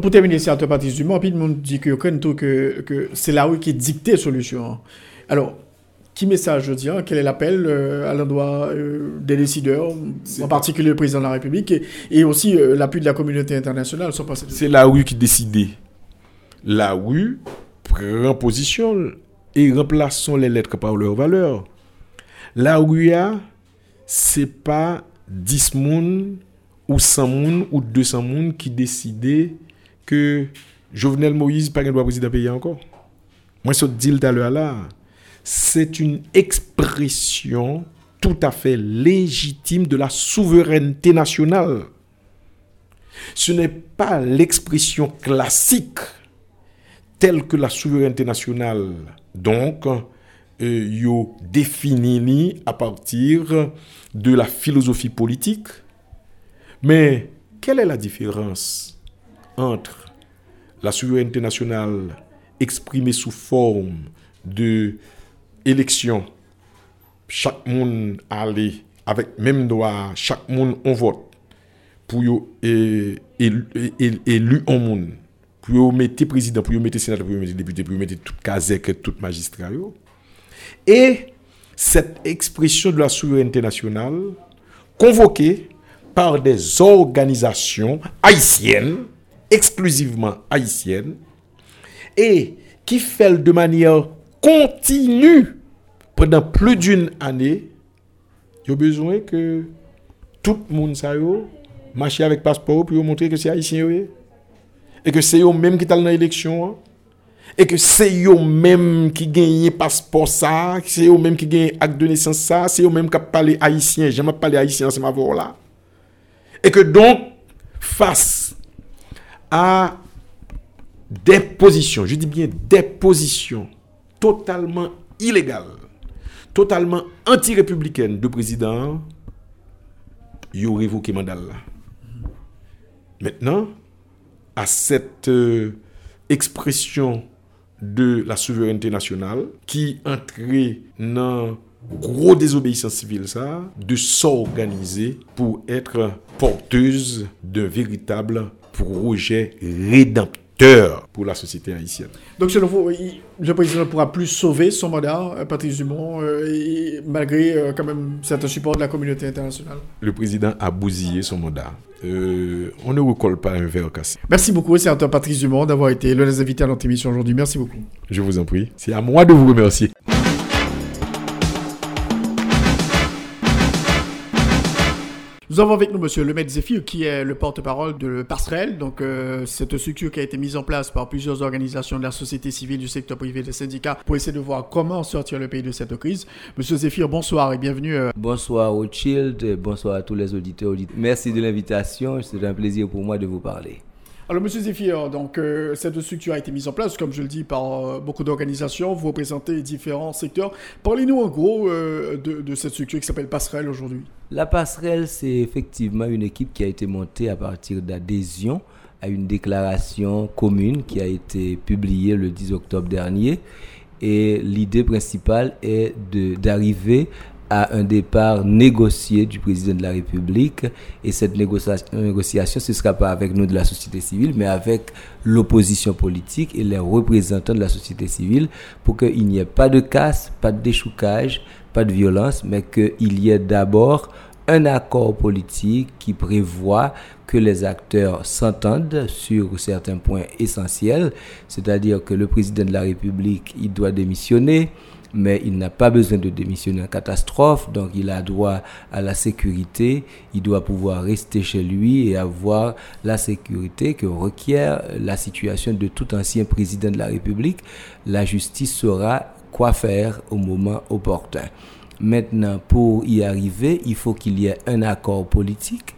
Pour terminer, c'est un Patrice Dumont, puis monde dit que, c'est la rue qui dicte la solution. Alors, qui message je dirais Quel est l'appel euh, à l'endroit euh, des décideurs, en particulier le président de la République, et, aussi euh, l'appui de la communauté internationale C'est la rue qui décide. La rue prend position et remplaçons les lettres par leur valeur. La rue, c'est pas 10 moun ou 100 moun ou 200 moun qui décidaient que Jovenel Moïse pas un droit président pays encore. Moi, ce là, c'est une expression tout à fait légitime de la souveraineté nationale. Ce n'est pas l'expression classique telle que la souveraineté nationale, donc, euh, yo définie à partir de la philosophie politique. Mais quelle est la différence entre la souveraineté nationale exprimée sous forme de élection, chaque monde allait avec même droit, chaque monde on vote pour élu en monde pour mettre président, pour mettre sénateur, pour mettre député, pour mettre tout et tout magistrat. Et cette expression de la souveraineté nationale, convoquée par des organisations haïtiennes, exclusivement haïtiennes, et qui fait de manière continue pendant plus d'une année, il a besoin que tout le monde marche avec passeport pour montrer que c'est haïtien et que c'est eux même qui sont dans l'élection et que c'est eux même qui gagnent passeport ça, c'est eux même qui gagnent acte de naissance ça, c'est eux même qui parlent haïtien, j'aime parler haïtien c'est ma voix là. Et que donc face à des positions, je dis bien des positions totalement illégales, totalement anti-républicaines de président, il aurait révoqué mandat là. Maintenant, à cette euh, expression de la souveraineté nationale qui entrait dans gros désobéissance civile ça, de s'organiser pour être porteuse d'un véritable projet rédempteur pour la société haïtienne. Donc, selon vous, le président ne pourra plus sauver son mandat, euh, Patrice Dumont, euh, malgré euh, quand même certains supports de la communauté internationale? Le président a bousillé son mandat. on ne recolle pas un verre cassé. Merci beaucoup, c'est Patrice Dumont, d'avoir été l'un des invités à notre émission aujourd'hui. Merci beaucoup. Je vous en prie. C'est à moi de vous remercier. Nous avons avec nous Monsieur Lemaitre Zéphir, qui est le porte-parole de Passerelle. Donc, euh, cette structure qui a été mise en place par plusieurs organisations de la société civile, du secteur privé, des syndicats, pour essayer de voir comment sortir le pays de cette crise. Monsieur Zéphir, bonsoir et bienvenue. Euh. Bonsoir au bonsoir à tous les auditeurs. Merci de l'invitation. C'est un plaisir pour moi de vous parler. Alors, Monsieur Zéphir, donc, euh, cette structure a été mise en place, comme je le dis, par euh, beaucoup d'organisations. Vous représentez différents secteurs. Parlez-nous en gros euh, de, cette structure qui s'appelle Passerelle aujourd'hui. La Passerelle, c'est effectivement une équipe qui a été montée à partir d'adhésion à une déclaration commune qui a été publiée le 10 octobre dernier. Et l'idée principale est d'arriver à un départ négocié du président de la République. Et cette négociation, ce ne sera pas avec nous de la société civile, mais avec l'opposition politique et les représentants de la société civile pour qu'il n'y ait pas de casse, pas de déchoucage, pas de violence, mais qu'il y ait d'abord un accord politique qui prévoit que les acteurs s'entendent sur certains points essentiels, c'est-à-dire que le président de la République, il doit démissionner, mais il n'a pas besoin de démissionner en catastrophe, donc il a droit à la sécurité, il doit pouvoir rester chez lui et avoir la sécurité que requiert la situation de tout ancien président de la République. La justice saura quoi faire au moment opportun. Maintenant, pour y arriver, il faut qu'il y ait un accord politique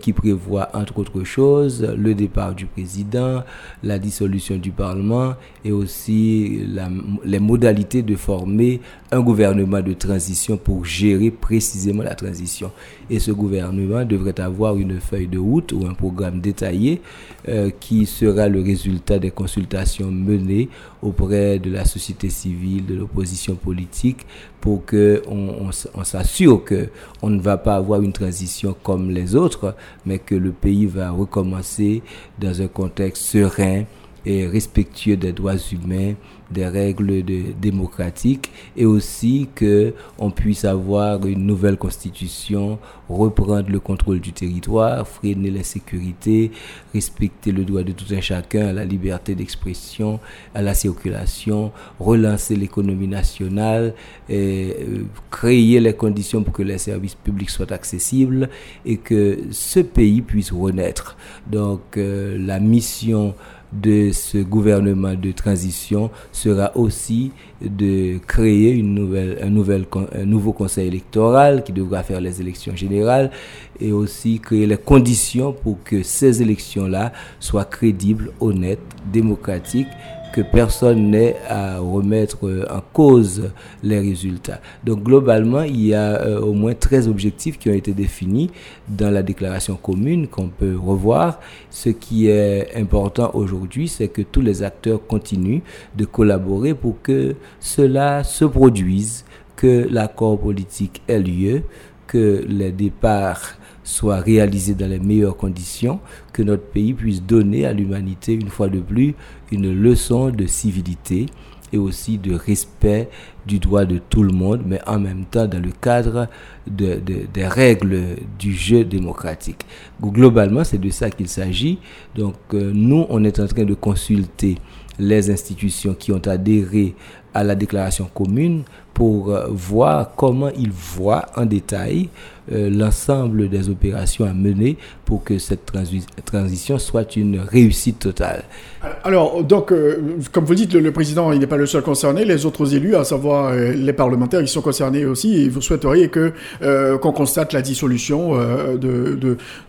qui prévoit, entre autres choses, le départ du président, la dissolution du Parlement et aussi les modalités de former un gouvernement de transition pour gérer précisément la transition. Et ce gouvernement devrait avoir une feuille de route ou un programme détaillé euh, qui sera le résultat des consultations menées auprès de la société civile, de l'opposition politique, pour que on, s'assure que on ne va pas avoir une transition comme les autres, mais que le pays va recommencer dans un contexte serein et respectueux des droits humains, des règles démocratiques et aussi que on puisse avoir une nouvelle constitution, reprendre le contrôle du territoire, freiner la sécurité, respecter le droit de tout un chacun à la liberté d'expression, à la circulation, relancer l'économie nationale, et, euh, créer les conditions pour que les services publics soient accessibles et que ce pays puisse renaître. Donc euh, la mission de ce gouvernement de transition sera aussi de créer un, un nouveau conseil électoral qui devra faire les élections générales et aussi créer les conditions pour que ces élections-là soient crédibles, honnêtes, démocratiques que personne n'ait à remettre euh, en cause les résultats. Donc globalement, il y a euh, au moins 13 objectifs qui ont été définis dans la déclaration commune qu'on peut revoir. Ce qui est important aujourd'hui, c'est que tous les acteurs continuent de collaborer pour que cela se produise, que l'accord politique ait lieu, que les départs soit réalisé dans les meilleures conditions, que notre pays puisse donner à l'humanité, une fois de plus, une leçon de civilité et aussi de respect du droit de tout le monde, mais en même temps dans le cadre de, des règles du jeu démocratique. Globalement, c'est de ça qu'il s'agit. Donc euh, nous, on est en train de consulter les institutions qui ont adhéré à la déclaration commune pour euh, voir comment ils voient en détail euh, l'ensemble des opérations à mener pour que cette transition soit une réussite totale. Alors, donc, euh, comme vous dites, le, président, il n'est pas le seul concerné, les autres élus, à savoir euh, les parlementaires, ils sont concernés aussi, et vous souhaiteriez que qu'on constate la dissolution de,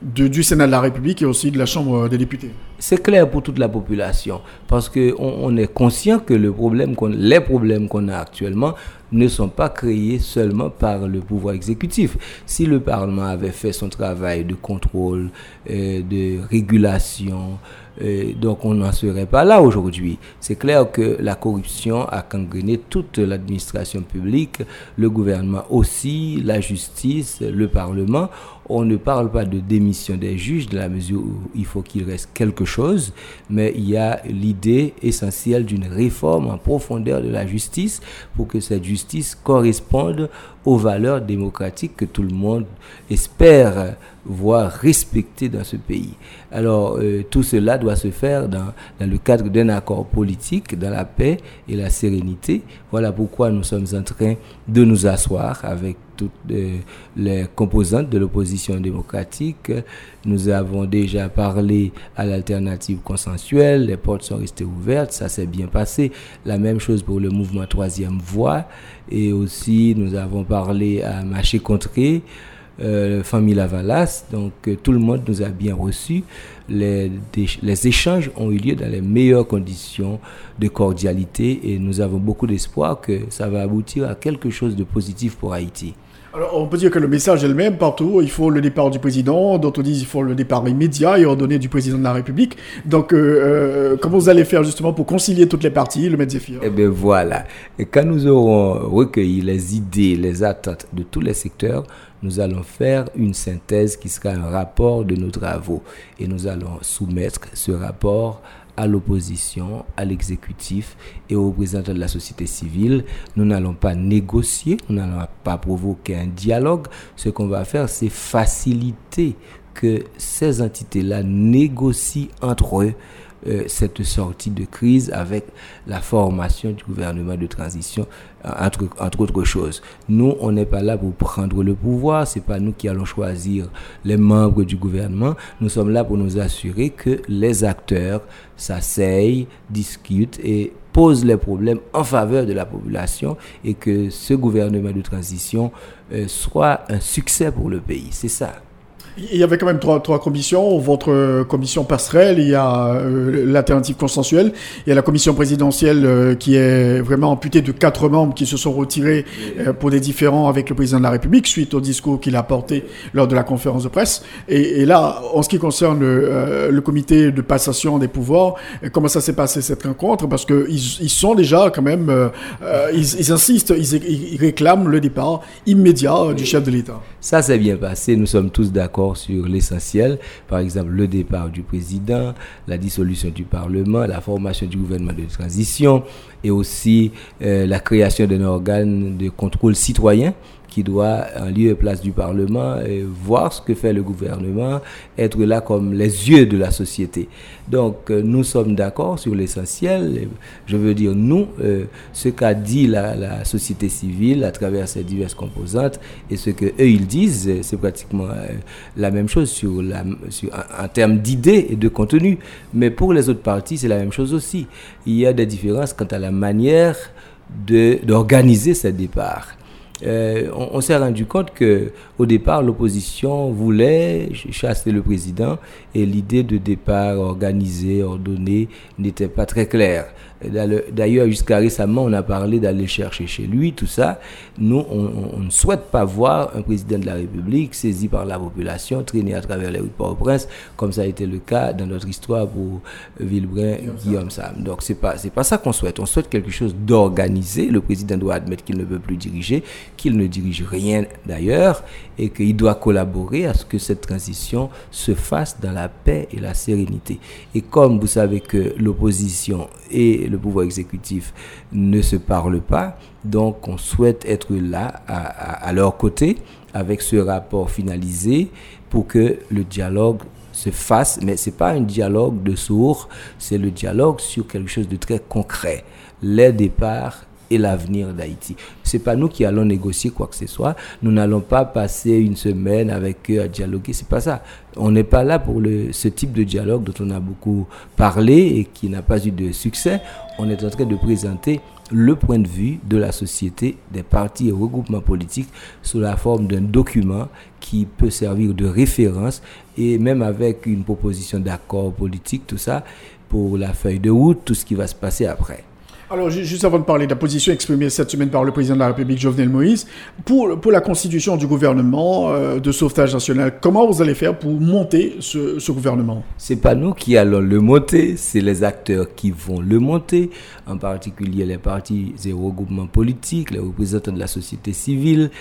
de, du Sénat de la République et aussi de la Chambre des députés. C'est clair pour toute la population, parce qu'on on est conscient que le problème les problèmes qu'on a actuellement ne sont pas créés seulement par le pouvoir exécutif. Si le Parlement avait fait son travail de contrôle, euh, de régulation, euh, donc on n'en serait pas là aujourd'hui. C'est clair que la corruption a gangréné toute l'administration publique, le gouvernement aussi, la justice, le Parlement. On ne parle pas de démission des juges de la mesure où il faut qu'il reste quelque chose, mais il y a l'idée essentielle d'une réforme en profondeur de la justice pour que cette justice corresponde aux valeurs démocratiques que tout le monde espère voir respectées dans ce pays. Alors euh, tout cela doit se faire dans, dans le cadre d'un accord politique, dans la paix et la sérénité. Voilà pourquoi nous sommes en train de nous asseoir avec toutes les composantes de l'opposition démocratique. Nous avons déjà parlé à l'alternative consensuelle, les portes sont restées ouvertes, ça s'est bien passé. La même chose pour le mouvement troisième voie. Et aussi, nous avons parlé à Maché Contré, euh, famille Lavalas. Donc, euh, tout le monde nous a bien reçus. Les, les, échanges ont eu lieu dans les meilleures conditions de cordialité et nous avons beaucoup d'espoir que ça va aboutir à quelque chose de positif pour Haïti. Alors, on peut dire que le message est le même partout. Il faut le départ du président. D'autres disent qu'il faut le départ immédiat et ordonné du président de la République. Donc, euh, euh, comment vous allez faire justement pour concilier toutes les parties, le Zéphir Eh bien, voilà. Et quand nous aurons recueilli les idées, les attentes de tous les secteurs, nous allons faire une synthèse qui sera un rapport de nos travaux. Et nous allons soumettre ce rapport à l'opposition, à l'exécutif et aux représentants de la société civile. Nous n'allons pas négocier, nous n'allons pas provoquer un dialogue. Ce qu'on va faire, c'est faciliter que ces entités-là négocient entre eux euh, cette sortie de crise avec la formation du gouvernement de transition, entre, entre autres choses. Nous, on n'est pas là pour prendre le pouvoir, c'est pas nous qui allons choisir les membres du gouvernement. Nous sommes là pour nous assurer que les acteurs s'asseyent, discutent et posent les problèmes en faveur de la population et que ce gouvernement de transition euh, soit un succès pour le pays. C'est ça. Il y avait quand même trois, trois commissions. Votre commission passerelle, il y a euh, l'alternative consensuelle, il y a la commission présidentielle euh, qui est vraiment amputée de quatre membres qui se sont retirés euh, pour des différends avec le président de la République suite au discours qu'il a porté lors de la conférence de presse. Et, là, en ce qui concerne le, comité de passation des pouvoirs, comment ça s'est passé cette rencontre? Parce qu'ils ils sont déjà quand même, ils, ils, insistent, ils, ils réclament le départ immédiat du chef de l'État. Ça s'est bien passé. Nous sommes tous d'accord sur l'essentiel. Par exemple, le départ du président, la dissolution du Parlement, la formation du gouvernement de transition et aussi euh, la création d'un organe de contrôle citoyen qui doit, en lieu et place du Parlement, voir ce que fait le gouvernement, être là comme les yeux de la société. Donc, euh, nous sommes d'accord sur l'essentiel. Je veux dire, nous, euh, ce qu'a dit la, société civile à travers ses diverses composantes et ce que eux ils disent, c'est pratiquement euh, la même chose sur la, sur, en, termes d'idées et de contenu. Mais pour les autres partis, c'est la même chose aussi. Il y a des différences quant à la manière d'organiser ces départs. Euh, on, s'est rendu compte que au départ l'opposition voulait chasser le président et l'idée de départ organisée, ordonnée n'était pas très claire. D'ailleurs, jusqu'à récemment, on a parlé d'aller chercher chez lui, tout ça. Nous, on, ne souhaite pas voir un président de la République saisi par la population, traîner à travers les rues de Port-au-Prince, comme ça a été le cas dans notre histoire pour Villebrin, Guillaume Sam. Donc, c'est pas, c'est pas ça qu'on souhaite. On souhaite quelque chose d'organisé. Le président doit admettre qu'il ne peut plus diriger, qu'il ne dirige rien d'ailleurs, et qu'il doit collaborer à ce que cette transition se fasse dans la paix et la sérénité. Et comme vous savez que l'opposition et le pouvoir exécutif ne se parlent pas, donc on souhaite être là à, leur côté avec ce rapport finalisé pour que le dialogue se fasse, mais ce n'est pas un dialogue de sourds, c'est le dialogue sur quelque chose de très concret. Les départs et l'avenir d'Haïti. Ce n'est pas nous qui allons négocier quoi que ce soit. Nous n'allons pas passer une semaine avec eux à dialoguer. C'est pas ça. On n'est pas là pour le, ce type de dialogue dont on a beaucoup parlé et qui n'a pas eu de succès. On est en train de présenter le point de vue de la société, des partis et regroupements politiques sous la forme d'un document qui peut servir de référence et même avec une proposition d'accord politique, tout ça, pour la feuille de route, tout ce qui va se passer après. Alors, juste avant de parler de la position exprimée cette semaine par le président de la République, Jovenel Moïse, pour, la constitution du gouvernement euh, de sauvetage national, comment vous allez faire pour monter ce, ce gouvernement? C'est pas nous qui allons le monter, c'est les acteurs qui vont le monter, en particulier les partis et regroupements politiques, les représentants de la société civile.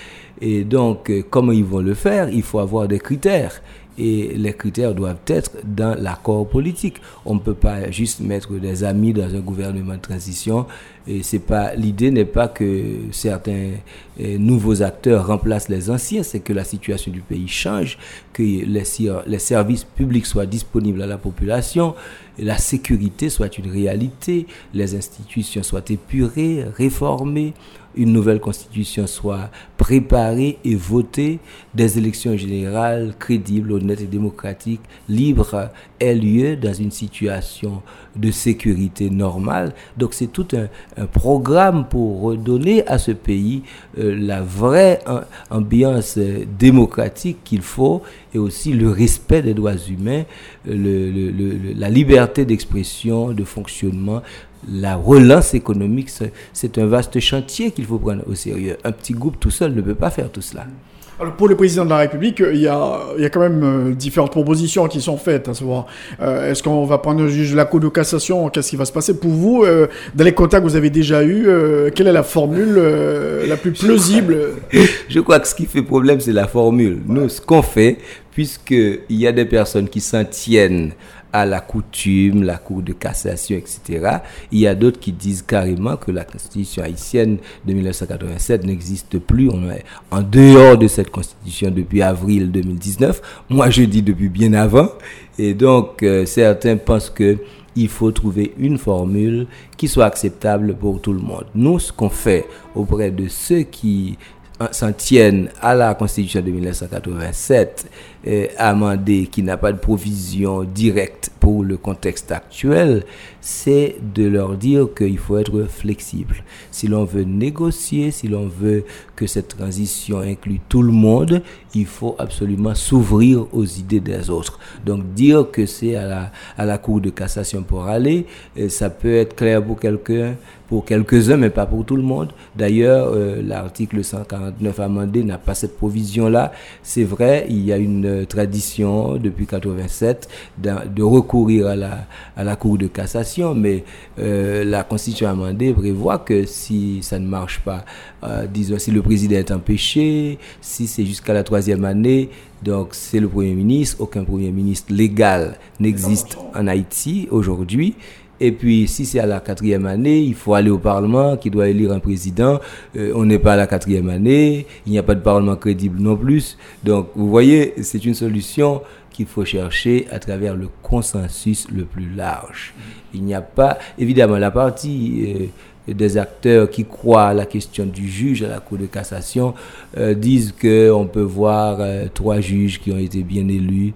Et donc, euh, comment ils vont le faire? Il faut avoir des critères et les critères doivent être dans l'accord politique. On ne peut pas juste mettre des amis dans un gouvernement de transition. Et pas l'idée n'est pas que certains eh, nouveaux acteurs remplacent les anciens, c'est que la situation du pays change, que les, les services publics soient disponibles à la population, la sécurité soit une réalité, les institutions soient épurées, réformées une nouvelle constitution soit préparée et votée, des élections générales crédibles, honnêtes et démocratiques, libres, aient lieu dans une situation de sécurité normale. Donc c'est tout un, programme pour redonner à ce pays euh, la vraie ambiance démocratique qu'il faut et aussi le respect des droits humains, la liberté d'expression, de fonctionnement la relance économique, c'est un vaste chantier qu'il faut prendre au sérieux. Un petit groupe tout seul ne peut pas faire tout cela. Alors pour le président de la République, il y a, il y a quand même euh, différentes propositions qui sont faites. À savoir, euh, est-ce qu'on va prendre un juge de la Cour de cassation? Qu'est-ce qui va se passer Pour vous, euh, dans les contacts que vous avez déjà eus, quelle est la formule la plus plausible? Je crois que ce qui fait problème, c'est la formule. Nous, ce qu'on fait, puisqu'il y a des personnes qui s'en tiennent à la coutume, la cour de cassation, etc. Il y a d'autres qui disent carrément que la constitution haïtienne de 1987 n'existe plus. On est en dehors de cette constitution depuis avril 2019. Moi, je dis depuis bien avant. Et donc, euh, certains pensent que il faut trouver une formule qui soit acceptable pour tout le monde. Nous, ce qu'on fait auprès de ceux qui s'en tiennent à la Constitution de 1987 euh, amendé, qui n'a pas de provision directe pour le contexte actuel, c'est de leur dire qu'il faut être flexible. Si l'on veut négocier, si l'on veut que cette transition inclue tout le monde, il faut absolument s'ouvrir aux idées des autres. Donc dire que c'est à la, à la Cour de cassation pour aller, euh, ça peut être clair pour pour quelques-uns, mais pas pour tout le monde. D'ailleurs, euh, l'article 149 amendé n'a pas cette provision-là. C'est vrai, il y a une euh, tradition depuis 87 de, recourir à la, à la Cour de cassation, mais euh, la Constitution amendée prévoit que si ça ne marche pas, disons, si le président est empêché, si c'est jusqu'à la troisième année, donc c'est le Premier ministre, aucun Premier ministre légal n'existe en Haïti aujourd'hui. Et puis, si c'est à la quatrième année, il faut aller au Parlement qui doit élire un président. Euh, on n'est pas à la quatrième année, il n'y a pas de Parlement crédible non plus. Donc, vous voyez, c'est une solution qu'il faut chercher à travers le consensus le plus large. Il n'y a pas, évidemment, la partie... Euh, des acteurs qui croient à la question du juge à la Cour de cassation euh, disent qu'on peut voir euh, trois juges qui ont été bien élus,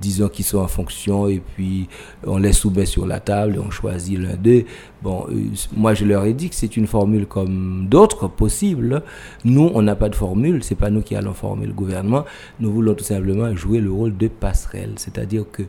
disons qu'ils sont en fonction, et puis on les soumet sur la table et on choisit l'un d'eux. Bon, euh, moi je leur ai dit que c'est une formule comme d'autres possibles. Nous, on n'a pas de formule, c'est pas nous qui allons former le gouvernement. Nous voulons tout simplement jouer le rôle de passerelle, c'est-à-dire que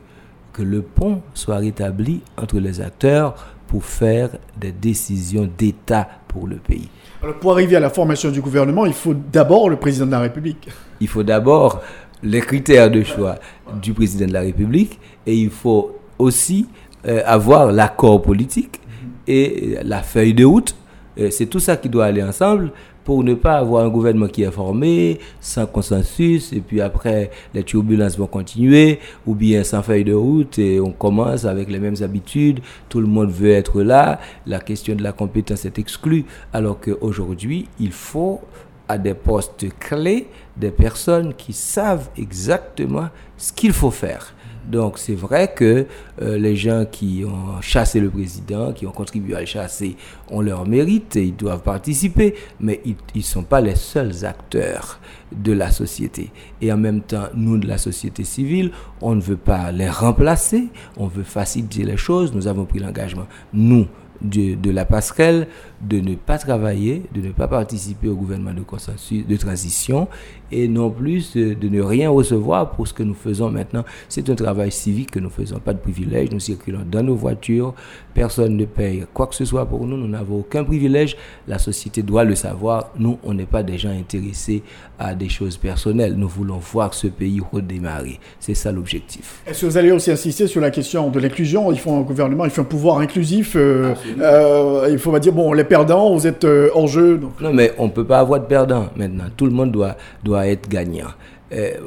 que le pont soit rétabli entre les acteurs pour faire des décisions d'État pour le pays. Alors pour arriver à la formation du gouvernement, il faut d'abord le président de la République. Il faut d'abord les critères de choix du président de la République et il faut aussi euh, avoir l'accord politique et la feuille de route. Euh, c'est tout ça qui doit aller ensemble pour ne pas avoir un gouvernement qui est formé, sans consensus, et puis après les turbulences vont continuer, ou bien sans feuille de route, et on commence avec les mêmes habitudes, tout le monde veut être là, la question de la compétence est exclue, alors qu'aujourd'hui, il faut à des postes clés des personnes qui savent exactement ce qu'il faut faire. Donc c'est vrai que euh, les gens qui ont chassé le président, qui ont contribué à le chasser, ont leur mérite et ils doivent participer, mais ils ne sont pas les seuls acteurs de la société. Et en même temps, nous de la société civile, on ne veut pas les remplacer, on veut faciliter les choses. Nous avons pris l'engagement, nous, de, la passerelle, de ne pas travailler, de ne pas participer au gouvernement de consensus, de transition, et non plus de, ne rien recevoir pour ce que nous faisons maintenant. C'est un travail civique que nous faisons, pas de privilège, nous circulons dans nos voitures, personne ne paye quoi que ce soit pour nous, nous n'avons aucun privilège, la société doit le savoir, nous, on n'est pas des gens intéressés à des choses personnelles, nous voulons voir ce pays redémarrer, c'est ça l'objectif. Est-ce que vous allez aussi insister sur la question de l'inclusion? Il faut un gouvernement, il faut un pouvoir inclusif, euh, euh, il faut dire, bon, les vous êtes euh, en jeu. Non, mais on ne peut pas avoir de perdants maintenant, tout le monde doit, doit être gagnant.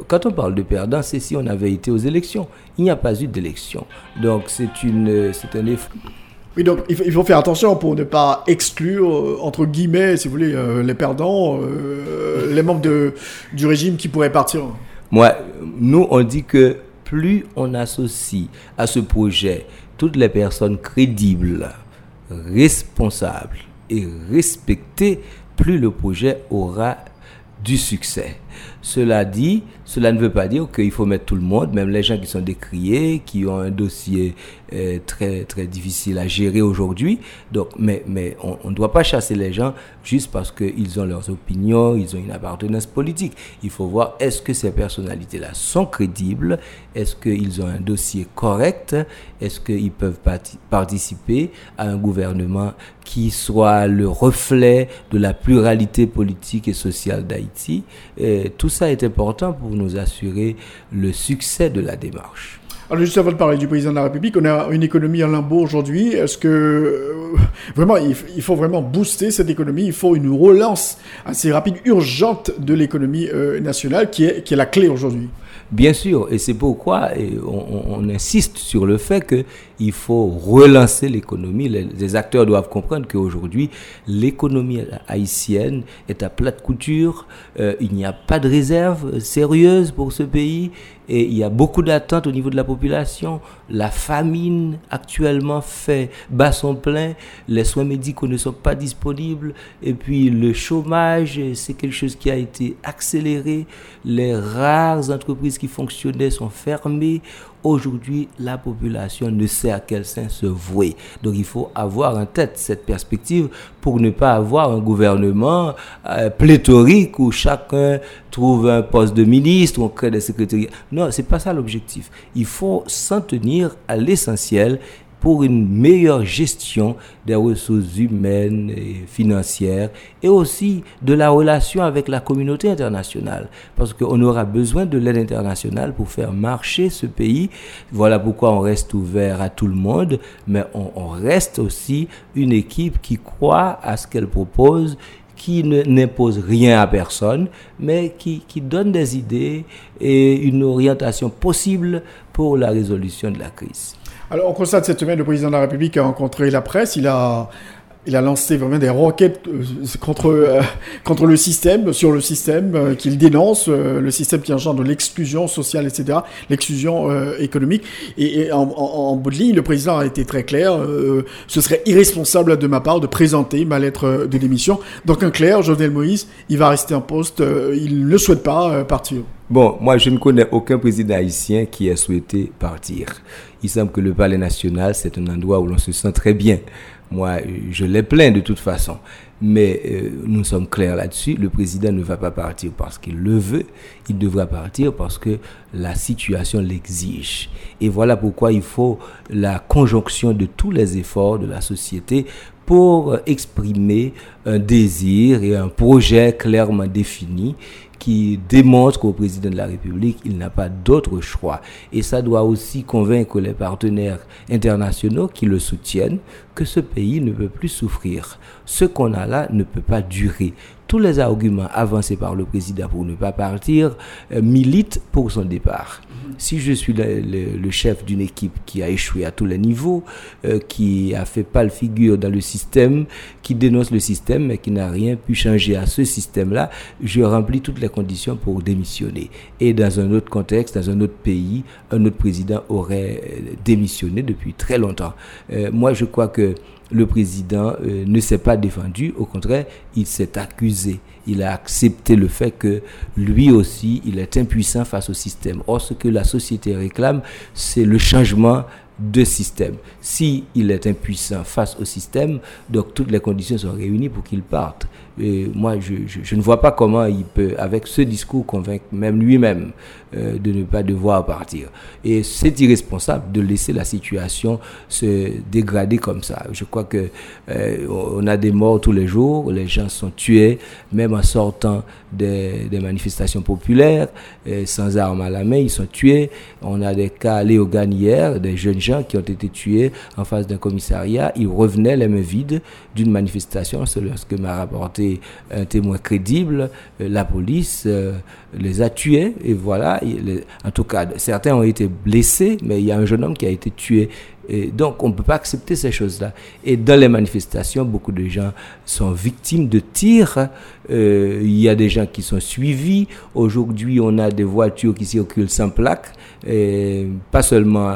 quand on parle de perdants, c'est si on avait été aux élections. Il n'y a pas eu d'élection. Donc c'est une, c'est un effort. Oui, donc il faut, faire attention pour ne pas exclure, euh, entre guillemets, si vous voulez, euh, les perdants, euh, les membres de, du régime qui pourraient partir. Moi, nous, on dit que plus on associe à ce projet toutes les personnes crédibles, responsables et respectées, plus le projet aura du succès. Cela dit, cela ne veut pas dire qu'il faut mettre tout le monde, même les gens qui sont décriés, qui ont un dossier euh, très difficile à gérer aujourd'hui. Mais mais on ne doit pas chasser les gens juste parce qu'ils ont leurs opinions, ils ont une appartenance politique. Il faut voir est-ce que ces personnalités-là sont crédibles, est-ce qu'ils ont un dossier correct, est-ce qu'ils peuvent participer à un gouvernement qui soit le reflet de la pluralité politique et sociale d'Haïti? Tout ça est important pour nous assurer le succès de la démarche. Alors juste avant de parler du président de la République, on a une économie en limbo aujourd'hui. Est-ce que euh, vraiment il, faut vraiment booster cette économie? Il faut une relance assez rapide, urgente de l'économie euh, nationale qui est, qui est la clé aujourd'hui. Bien sûr, et c'est pourquoi on, insiste sur le fait il faut relancer l'économie. Les, acteurs doivent comprendre qu'aujourd'hui, l'économie haïtienne est à plate couture. Euh, il n'y a pas de réserve sérieuse pour ce pays et il y a beaucoup d'attentes au niveau de la population. La famine actuellement fait bas son plein, les soins médicaux ne sont pas disponibles, et puis le chômage, c'est quelque chose qui a été accéléré. Les rares entreprises qui fonctionnaient sont fermées. Aujourd'hui, la population ne sait à quel sein se vouer. Donc il faut avoir en tête cette perspective pour ne pas avoir un gouvernement euh, pléthorique où chacun trouve un poste de ministre, on crée des secrétariats. Non, c'est pas ça l'objectif. Il faut s'en tenir à l'essentiel pour une meilleure gestion des ressources humaines et financières et aussi de la relation avec la communauté internationale. Parce qu'on aura besoin de l'aide internationale pour faire marcher ce pays. Voilà pourquoi on reste ouvert à tout le monde, mais on, reste aussi une équipe qui croit à ce qu'elle propose qui n'impose rien à personne, mais qui, qui, donne des idées et une orientation possible pour la résolution de la crise. Alors, on constate cette semaine, le président de la République a rencontré la presse. Il a, il a lancé vraiment des requêtes euh, contre, euh, contre le système, sur le système euh, qu'il dénonce, le système qui engendre l'exclusion sociale, etc., l'exclusion économique. Et, en, en, bout de ligne, le président a été très clair. ce serait irresponsable de ma part de présenter ma lettre de démission. Donc, un clair, Jovenel Moïse, il va rester en poste. il ne souhaite pas partir. Bon, moi, je ne connais aucun président haïtien qui ait souhaité partir. Il semble que le palais national, c'est un endroit où l'on se sent très bien. Moi, je l'ai plein de toute façon. Mais euh, nous sommes clairs là-dessus. Le président ne va pas partir parce qu'il le veut. Il devra partir parce que la situation l'exige. Et voilà pourquoi il faut la conjonction de tous les efforts de la société pour exprimer un désir et un projet clairement défini qui démontre qu'au président de la République, il n'a pas d'autre choix. Et ça doit aussi convaincre les partenaires internationaux qui le soutiennent que ce pays ne peut plus souffrir. Ce qu'on a là ne peut pas durer tous les arguments avancés par le président pour ne pas partir euh, militent pour son départ. Si je suis le, chef d'une équipe qui a échoué à tous les niveaux, euh, qui a fait pâle figure dans le système, qui dénonce le système, mais qui n'a rien pu changer à ce système-là, je remplis toutes les conditions pour démissionner. Et dans un autre contexte, dans un autre pays, un autre président aurait euh, démissionné depuis très longtemps. moi, je crois que le président euh, ne s'est pas défendu, au contraire, il s'est accusé. Il a accepté le fait que lui aussi, il est impuissant face au système. Or, ce que la société réclame, c'est le changement de système. Si il est impuissant face au système, donc toutes les conditions sont réunies pour qu'il parte. Et moi, je, ne vois pas comment il peut, avec ce discours, convaincre même lui-même euh, de ne pas devoir partir. Et c'est irresponsable de laisser la situation se dégrader comme ça. Je crois que euh, on a des morts tous les jours, les gens sont tués, même en sortant des, manifestations populaires, euh, sans armes à la main, ils sont tués. On a des cas Léogane hier, des jeunes gens qui ont été tués en face d'un commissariat. Ils revenaient les mains vides d'une manifestation, c'est ce que m'a rapporté un témoin crédible, la police les a tués et voilà. En tout cas, certains ont été blessés, mais il y a un jeune homme qui a été tué donc, on ne peut pas accepter ces choses-là. Et dans les manifestations, beaucoup de gens sont victimes de tirs. Euh, il y a des gens qui sont suivis. Aujourd'hui, on a des voitures qui circulent sans plaque, et pas seulement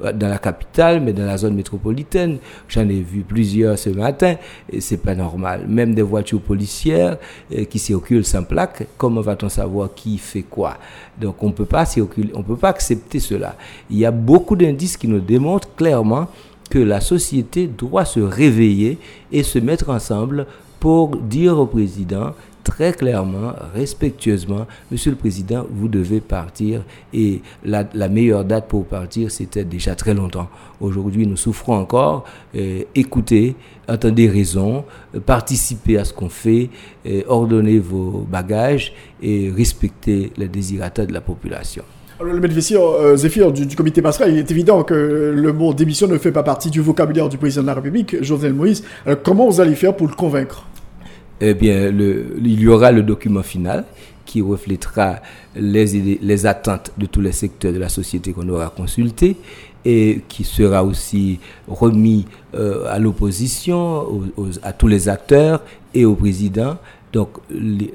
dans la capitale, mais dans la zone métropolitaine. J'en ai vu plusieurs ce matin, et c'est pas normal. Même des voitures policières euh, qui circulent sans plaque. Comment va-t-on savoir qui fait quoi? Donc, on peut pas circuler, on peut pas accepter cela. Il y a beaucoup d'indices qui nous démontrent clairement que la société doit se réveiller et se mettre ensemble pour dire au président très clairement, respectueusement, Monsieur le Président, vous devez partir. Et la, meilleure date pour partir, c'était déjà très longtemps. Aujourd'hui, nous souffrons encore. Euh, écoutez, attendez raison, participez à ce qu'on fait, euh, ordonnez vos bagages et respectez les désirata de la population. Le maître euh, Zéphir du, comité passerelle, il est évident que le mot démission ne fait pas partie du vocabulaire du président de la République, Jovenel Moïse. comment vous allez faire pour le convaincre? Eh bien, il y aura le document final qui reflètera les, attentes de tous les secteurs de la société qu'on aura consulté et qui sera aussi remis euh, à l'opposition, à tous les acteurs et au président donc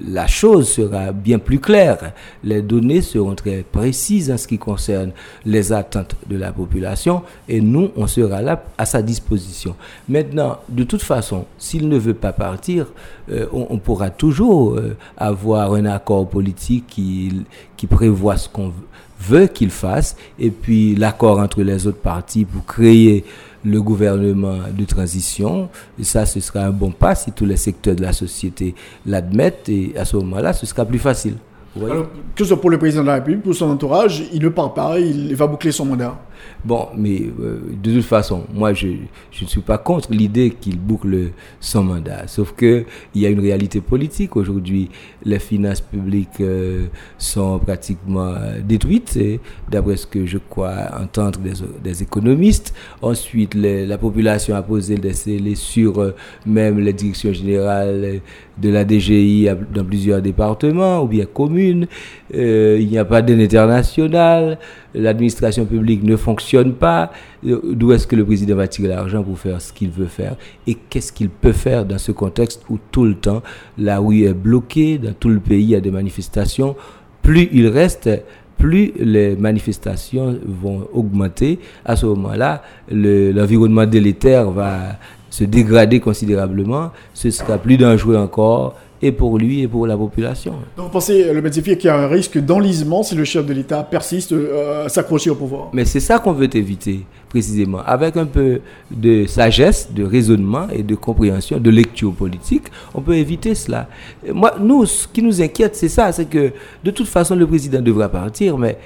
la chose sera bien plus claire. Les données seront très précises en ce qui concerne les attentes de la population et nous, on sera là à sa disposition. Maintenant, de toute façon, s'il ne veut pas partir, euh, on, pourra toujours euh, avoir un accord politique qui, qui prévoit ce qu'on veut qu'il fasse et puis l'accord entre les autres partis pour créer le gouvernement de transition. Ça, ce sera un bon pas si tous les secteurs de la société l'admettent. Et à ce moment-là, ce sera plus facile. Que ce soit pour le président de la République, pour son entourage, il ne part pas, il va boucler son mandat. Bon, mais euh, de toute façon, moi, je, ne suis pas contre l'idée qu'il boucle son mandat. Sauf qu'il y a une réalité politique. Aujourd'hui, les finances publiques euh, sont pratiquement détruites, d'après ce que je crois entendre des, économistes. Ensuite, la population a posé des scellés sur euh, même les directions générales de la DGI dans plusieurs départements ou bien communes. il n'y a pas d'aide internationale l'administration publique ne fonctionne pas, euh, d'où est-ce que le président va tirer l'argent pour faire ce qu'il veut faire et qu'est-ce qu'il peut faire dans ce contexte où tout le temps la rue est bloquée, dans tout le pays il y a des manifestations. Plus il reste, plus les manifestations vont augmenter. À ce moment-là, l'environnement délétère va se dégrader considérablement. Ce sera plus dangereux encore et pour lui et pour la population. Donc vous pensez, le médecin qu'il y a un risque d'enlisement si le chef de l'État persiste euh, à s'accrocher au pouvoir? Mais c'est ça qu'on veut éviter, précisément. Avec un peu de sagesse, de raisonnement et de compréhension, de lecture politique, on peut éviter cela. moi, nous, ce qui nous inquiète, c'est ça, c'est que de toute façon, le président devra partir, mais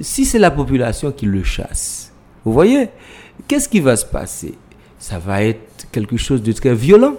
si c'est la population qui le chasse, vous voyez, qu'est-ce qui va se passer? Ça va être quelque chose de très violent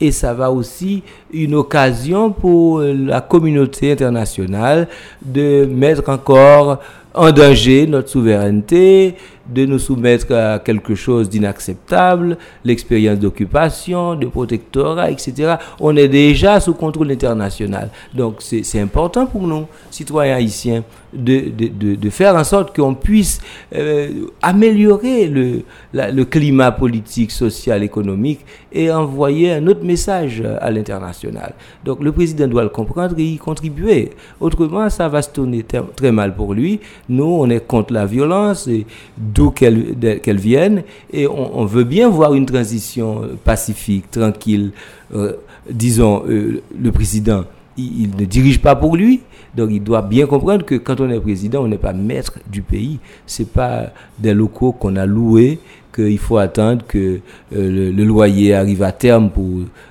et ça va aussi une occasion pour la communauté internationale de mettre encore en danger notre souveraineté, de nous soumettre à quelque chose d'inacceptable, l'expérience d'occupation, de protectorat, etc. On est déjà sous contrôle international. Donc c'est important pour nous, citoyens haïtiens, de, de, de, faire en sorte qu'on puisse euh, améliorer le, le climat politique, social, économique et envoyer un autre message à l'international. Donc le président doit le comprendre et y contribuer. Autrement, ça va se tourner très mal pour lui. Nous, on est contre la violence. D'où qu'elle vienne, et on, veut bien voir une transition euh, pacifique, tranquille. Euh, disons, euh, le président, il, ne dirige pas pour lui, donc il doit bien comprendre que quand on est président, on n'est pas maître du pays. C'est pas des locaux qu'on a loués qu'il faut attendre que le, loyer arrive à terme pour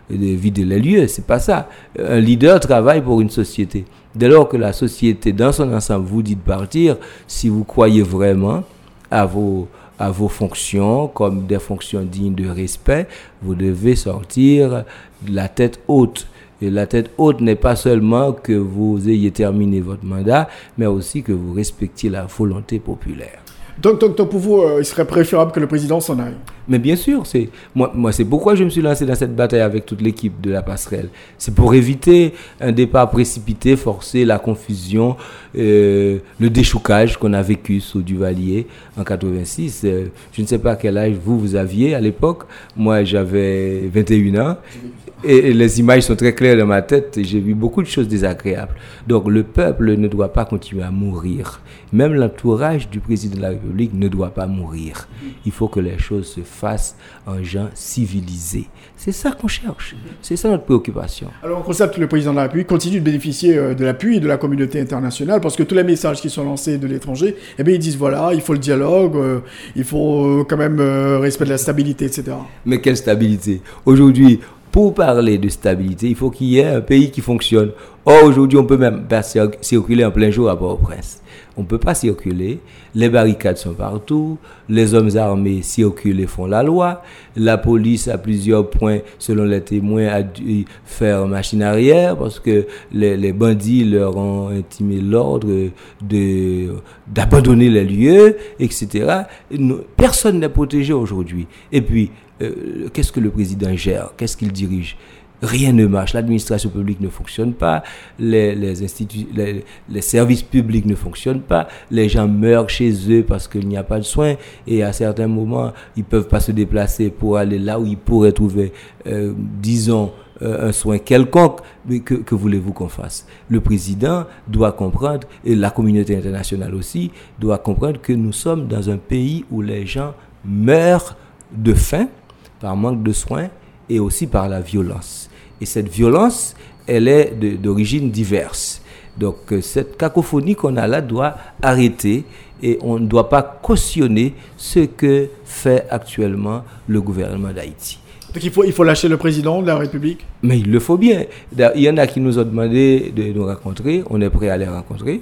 vider les lieux. C'est pas ça. Un leader travaille pour une société. Dès lors que la société, dans son ensemble, vous dit de partir, si vous croyez vraiment à vos, à vos fonctions comme des fonctions dignes de respect, vous devez sortir de la tête haute. Et la tête haute n'est pas seulement que vous ayez terminé votre mandat, mais aussi que vous respectiez la volonté populaire. Donc, donc, pour vous, euh, il serait préférable que le président s'en aille Mais bien sûr, c'est moi, moi c'est pourquoi je me suis lancé dans cette bataille avec toute l'équipe de la passerelle. C'est pour éviter un départ précipité, forcer la confusion, euh, le déchoucage qu'on a vécu sous Duvalier en 86. Euh, je ne sais pas quel âge vous, vous aviez à l'époque. Moi, j'avais 21 ans. Et, les images sont très claires dans ma tête. J'ai vu beaucoup de choses désagréables. Donc le peuple ne doit pas continuer à mourir. Même l'entourage du président de la République ne doit pas mourir. Il faut que les choses se fassent en gens civilisés. C'est ça qu'on cherche. C'est ça notre préoccupation. Alors on constate que le président de la République continue de bénéficier euh, de l'appui de la communauté internationale parce que tous les messages qui sont lancés de l'étranger, eh bien ils disent voilà, il faut le dialogue, euh, il faut euh, quand même respect de la stabilité, etc. Mais quelle stabilité? Aujourd'hui, pour parler de stabilité, il faut qu'il y ait un pays qui fonctionne. Or, aujourd'hui, on peut même pas circuler en plein jour à Port-au-Prince. On ne peut pas circuler. Les barricades sont partout. Les hommes armés circulent et font la loi. La police, à plusieurs points, selon les témoins, a dû faire machine arrière parce que les, bandits leur ont intimé l'ordre d'abandonner les lieux, etc. Personne n'est protégé aujourd'hui. Et puis, euh, qu'est-ce que le président gère? Qu'est-ce qu'il dirige? Rien ne marche. L'administration publique ne fonctionne pas, les, services publics ne fonctionnent pas, les gens meurent chez eux parce qu'il n'y a pas de soins. Et à certains moments, ils ne peuvent pas se déplacer pour aller là où ils pourraient trouver, euh, disons, euh, un soin quelconque, mais que voulez-vous qu'on fasse? Le président doit comprendre, et la communauté internationale aussi, doit comprendre que nous sommes dans un pays où les gens meurent de faim, par manque de soins et aussi par la violence. Et cette violence, elle est d'origine diverse. Donc euh, cette cacophonie qu'on a là doit arrêter et on ne doit pas cautionner ce que fait actuellement le gouvernement d'Haïti. Donc il faut, il faut lâcher le président de la République? Mais il le faut bien. Il y en a qui nous ont demandé de nous rencontrer, on est prêt à les rencontrer.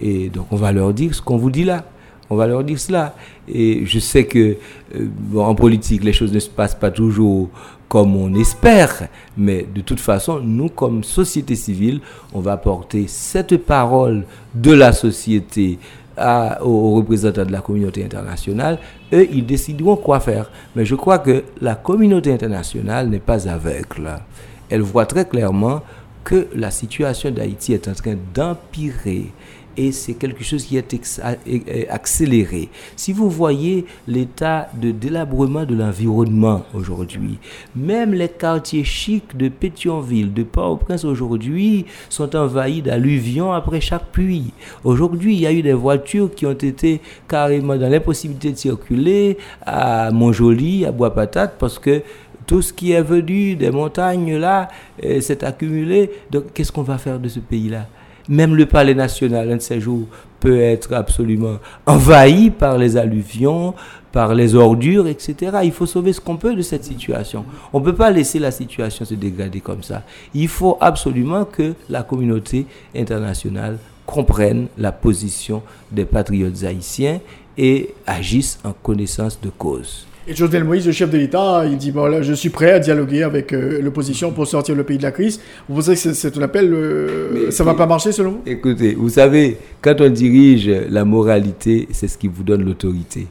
Et donc on va leur dire ce qu'on vous dit là. On va leur dire cela. Et je sais que euh, en politique, les choses ne se passent pas toujours comme on espère, mais de toute façon, nous, comme société civile, on va porter cette parole de la société aux représentants de la communauté internationale. Eux, ils décideront quoi faire. Mais je crois que la communauté internationale n'est pas aveugle. Elle voit très clairement que la situation d'Haïti est en train d'empirer et c'est quelque chose qui est accéléré. Si vous voyez l'état de délabrement de l'environnement aujourd'hui, même les quartiers chics de Pétionville, de Port-au-Prince aujourd'hui sont envahis d'alluvions après chaque pluie. Aujourd'hui, il y a eu des voitures qui ont été carrément dans l'impossibilité de circuler à Montjoli, à Bois-Patate, parce que tout ce qui est venu des montagnes là euh, s'est accumulé. Donc, qu'est-ce qu'on va faire de ce pays-là? Même le palais national, un de ces jours, peut être absolument envahi par les alluvions, par les ordures, etc. Il faut sauver ce qu'on peut de cette situation. On ne peut pas laisser la situation se dégrader comme ça. Il faut absolument que la communauté internationale comprenne la position des patriotes haïtiens et agisse en connaissance de cause. Et Jovenel Moïse, le chef de l'État, il dit bon, je suis prêt à dialoguer avec euh, l'opposition pour sortir le pays de la crise. Vous pensez que c'est un appel euh, Ça ne va pas marcher selon vous? Écoutez, vous savez, quand on dirige la moralité, c'est ce qui vous donne l'autorité.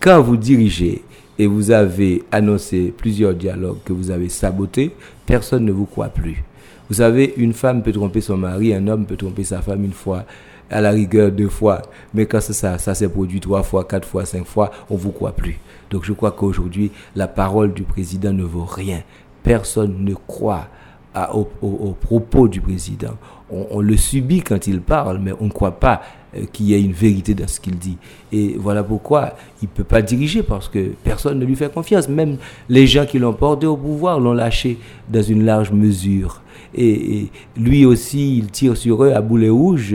Quand vous dirigez et vous avez annoncé plusieurs dialogues que vous avez sabotés, personne ne vous croit plus. Vous savez, une femme peut tromper son mari, un homme peut tromper sa femme une fois à la rigueur deux fois. Mais quand ça, ça s'est produit trois fois, quatre fois, cinq fois, on ne vous croit plus. Donc je crois qu'aujourd'hui, la parole du président ne vaut rien. Personne ne croit aux au, propos du président. On, le subit quand il parle, mais on ne croit pas euh, qu'il y ait une vérité dans ce qu'il dit. Et voilà pourquoi il ne peut pas diriger, parce que personne ne lui fait confiance. Même les gens qui l'ont porté au pouvoir l'ont lâché dans une large mesure. Et, et, lui aussi, il tire sur eux à boulet rouge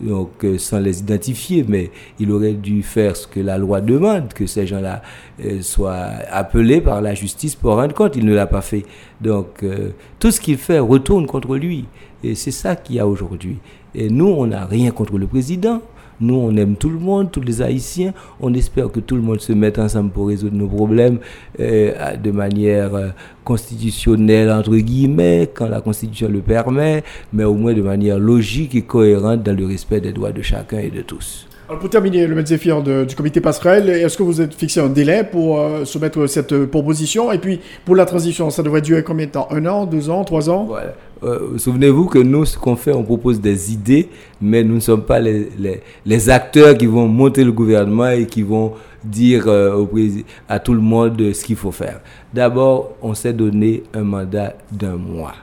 donc euh, sans les identifier, mais il aurait dû faire ce que la loi demande, que ces gens-là euh, soient appelés par la justice pour rendre compte. Il ne l'a pas fait. Donc euh, tout ce qu'il fait retourne contre lui. Et c'est ça qu'il y a aujourd'hui. Et nous, on n'a rien contre le président. Nous, on aime tout le monde, tous les Haïtiens. On espère que tout le monde se mette ensemble pour résoudre nos problèmes euh, de manière euh, constitutionnelle, entre guillemets, quand la Constitution le permet, mais au moins de manière logique et cohérente dans le respect des droits de chacun et de tous. Pour terminer, le maître du comité passerelle, est-ce que vous êtes fixé un délai pour euh, soumettre cette proposition? Et puis pour la transition, ça devrait durer combien de temps? Un an, deux ans, trois ans? Voilà. Euh, souvenez-vous que nous, ce qu'on fait, on propose des idées, mais nous ne sommes pas les, les, acteurs qui vont monter le gouvernement et qui vont dire euh, au à tout le monde ce qu'il faut faire. D'abord, on s'est donné un mandat d'un mois.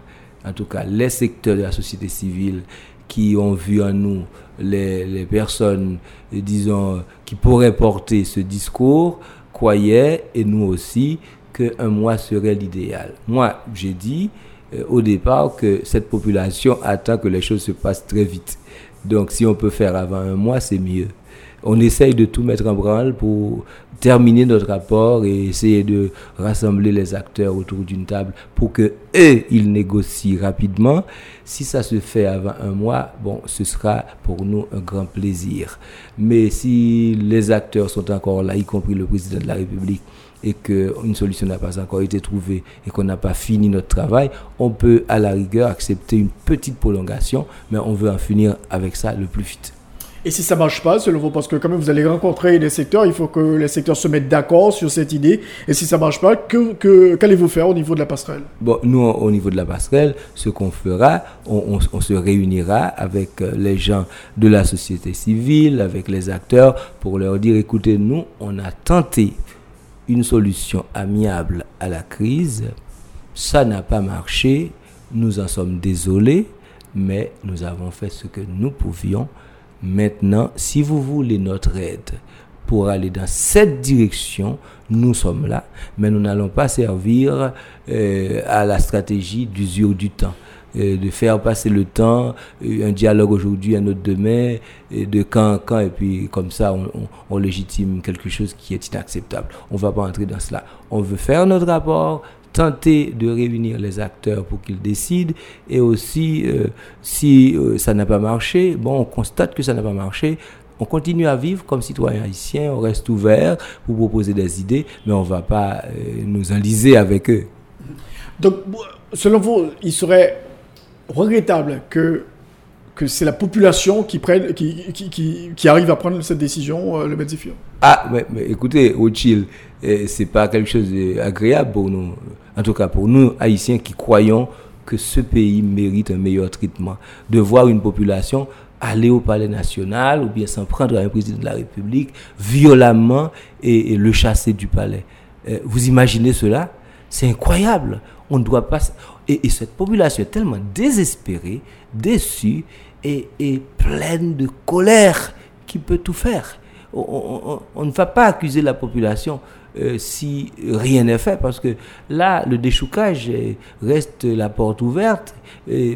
En tout cas, les secteurs de la société civile qui ont vu en nous les, personnes, disons, qui pourraient porter ce discours, croyaient, et nous aussi, qu'un mois serait l'idéal. Moi, j'ai dit, euh, au départ que cette population attend que les choses se passent très vite. Donc si on peut faire avant un mois, c'est mieux. On essaye de tout mettre en branle pour terminer notre rapport et essayer de rassembler les acteurs autour d'une table pour que eux, ils négocient rapidement. Si ça se fait avant un mois, bon, ce sera pour nous un grand plaisir. Mais si les acteurs sont encore là, y compris le président de la République, et qu'une solution n'a pas encore été trouvée et qu'on n'a pas fini notre travail, on peut à la rigueur accepter une petite prolongation, mais on veut en finir avec ça le plus vite. Et si ça marche pas, selon vous, parce que quand même vous allez rencontrer les secteurs, il faut que les secteurs se mettent d'accord sur cette idée. Et si ça marche pas, qu'allez-vous faire au niveau de la passerelle? Bon, nous, au niveau de la passerelle, ce qu'on fera, on, on, se réunira avec euh, les gens de la société civile, avec les acteurs, pour leur dire, écoutez, nous, on a tenté une solution amiable à la crise, ça n'a pas marché, nous en sommes désolés, mais nous avons fait ce que nous pouvions. Maintenant, si vous voulez notre aide pour aller dans cette direction, nous sommes là, mais nous n'allons pas servir euh, à la stratégie d'usure du temps. Euh, de faire passer le temps, euh, un dialogue aujourd'hui, un autre demain, de camp en camp, et puis comme ça, on, on, légitime quelque chose qui est inacceptable. On ne va pas entrer dans cela. On veut faire notre rapport, tenter de réunir les acteurs pour qu'ils décident et aussi euh, si euh, ça n'a pas marché, bon, on constate que ça n'a pas marché, on continue à vivre comme citoyen haïtien, on reste ouvert pour proposer des idées, mais on ne va pas euh, nous enliser avec eux. Donc, selon vous, il serait regrettable que que c'est la population qui, prenne, qui, qui, qui, arrive à prendre cette décision, le Médifiant Ah, mais, mais écoutez, au Chil, c'est pas quelque chose d'agréable pour nous en tout cas pour nous, Haïtiens, qui croyons que ce pays mérite un meilleur traitement, de voir une population aller au palais national ou bien s'en prendre à un président de la République violemment et, le chasser du palais. Euh, vous imaginez cela? C'est incroyable. On doit pas. Et, cette population est tellement désespérée, déçue et, pleine de colère qui peut tout faire. on ne va pas accuser la population euh, si rien n'est fait. Parce que là, le déchoucage reste la porte ouverte.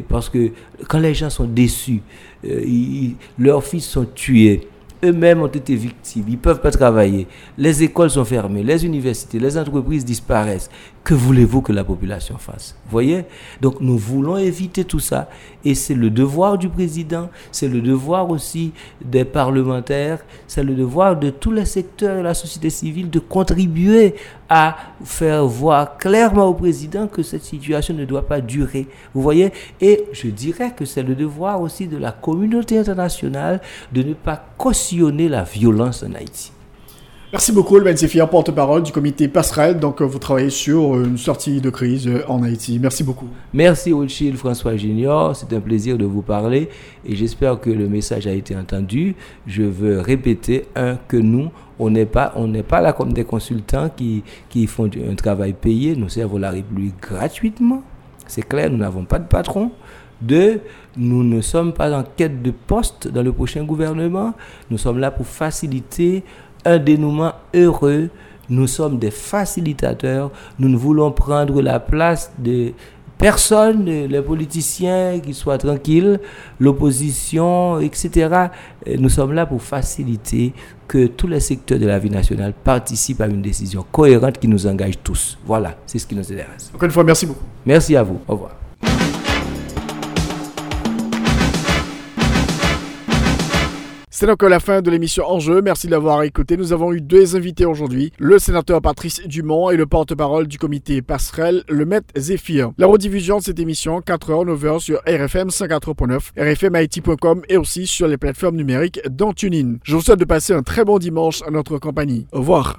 parce que quand les gens sont déçus, euh, leurs fils sont tués, eux-mêmes ont été victimes, ils ne peuvent pas travailler, les écoles sont fermées, les universités, les entreprises disparaissent. Que voulez-vous que la population fasse? Voyez? Donc nous voulons éviter tout ça et c'est le devoir du président, c'est le devoir aussi des parlementaires, c'est le devoir de tous les secteurs de la société civile de contribuer à faire voir clairement au président que cette situation ne doit pas durer. Vous voyez? Et je dirais que c'est le devoir aussi de la communauté internationale de ne pas cautionner la violence en Haïti. Merci beaucoup, le Sefier, porte-parole du comité passerelle. Donc, euh, vous travaillez sur euh, une sortie de crise euh, en Haïti. Merci beaucoup. Merci, Rothschild François Junior. C'est un plaisir de vous parler et j'espère que le message a été entendu. Je veux répéter, un, que nous, on n'est pas, pas là comme des consultants qui, qui font un travail payé. Nous servons la République gratuitement. C'est clair, nous n'avons pas de patron. Deux, nous ne sommes pas en quête de poste dans le prochain gouvernement. Nous sommes là pour faciliter un dénouement heureux. Nous sommes des facilitateurs. Nous ne voulons prendre la place de personne, les politiciens qui soient tranquilles, l'opposition, etc. Nous sommes là pour faciliter que tous les secteurs de la vie nationale participent à une décision cohérente qui nous engage tous. Voilà, c'est ce qui nous intéresse. Encore une fois, merci beaucoup. Merci à vous. Au revoir. C'est donc la fin de l'émission Enjeu. Merci de l'avoir écouté. Nous avons eu deux invités aujourd'hui, le sénateur Patrice Dumont et le porte-parole du comité passerelle, le maître Zéphir. La rediffusion de cette émission, 4h, 9h sur RFM 54.9, rfmit.com et aussi sur les plateformes numériques dont TuneIn. Je vous souhaite de passer un très bon dimanche à notre compagnie. Au revoir.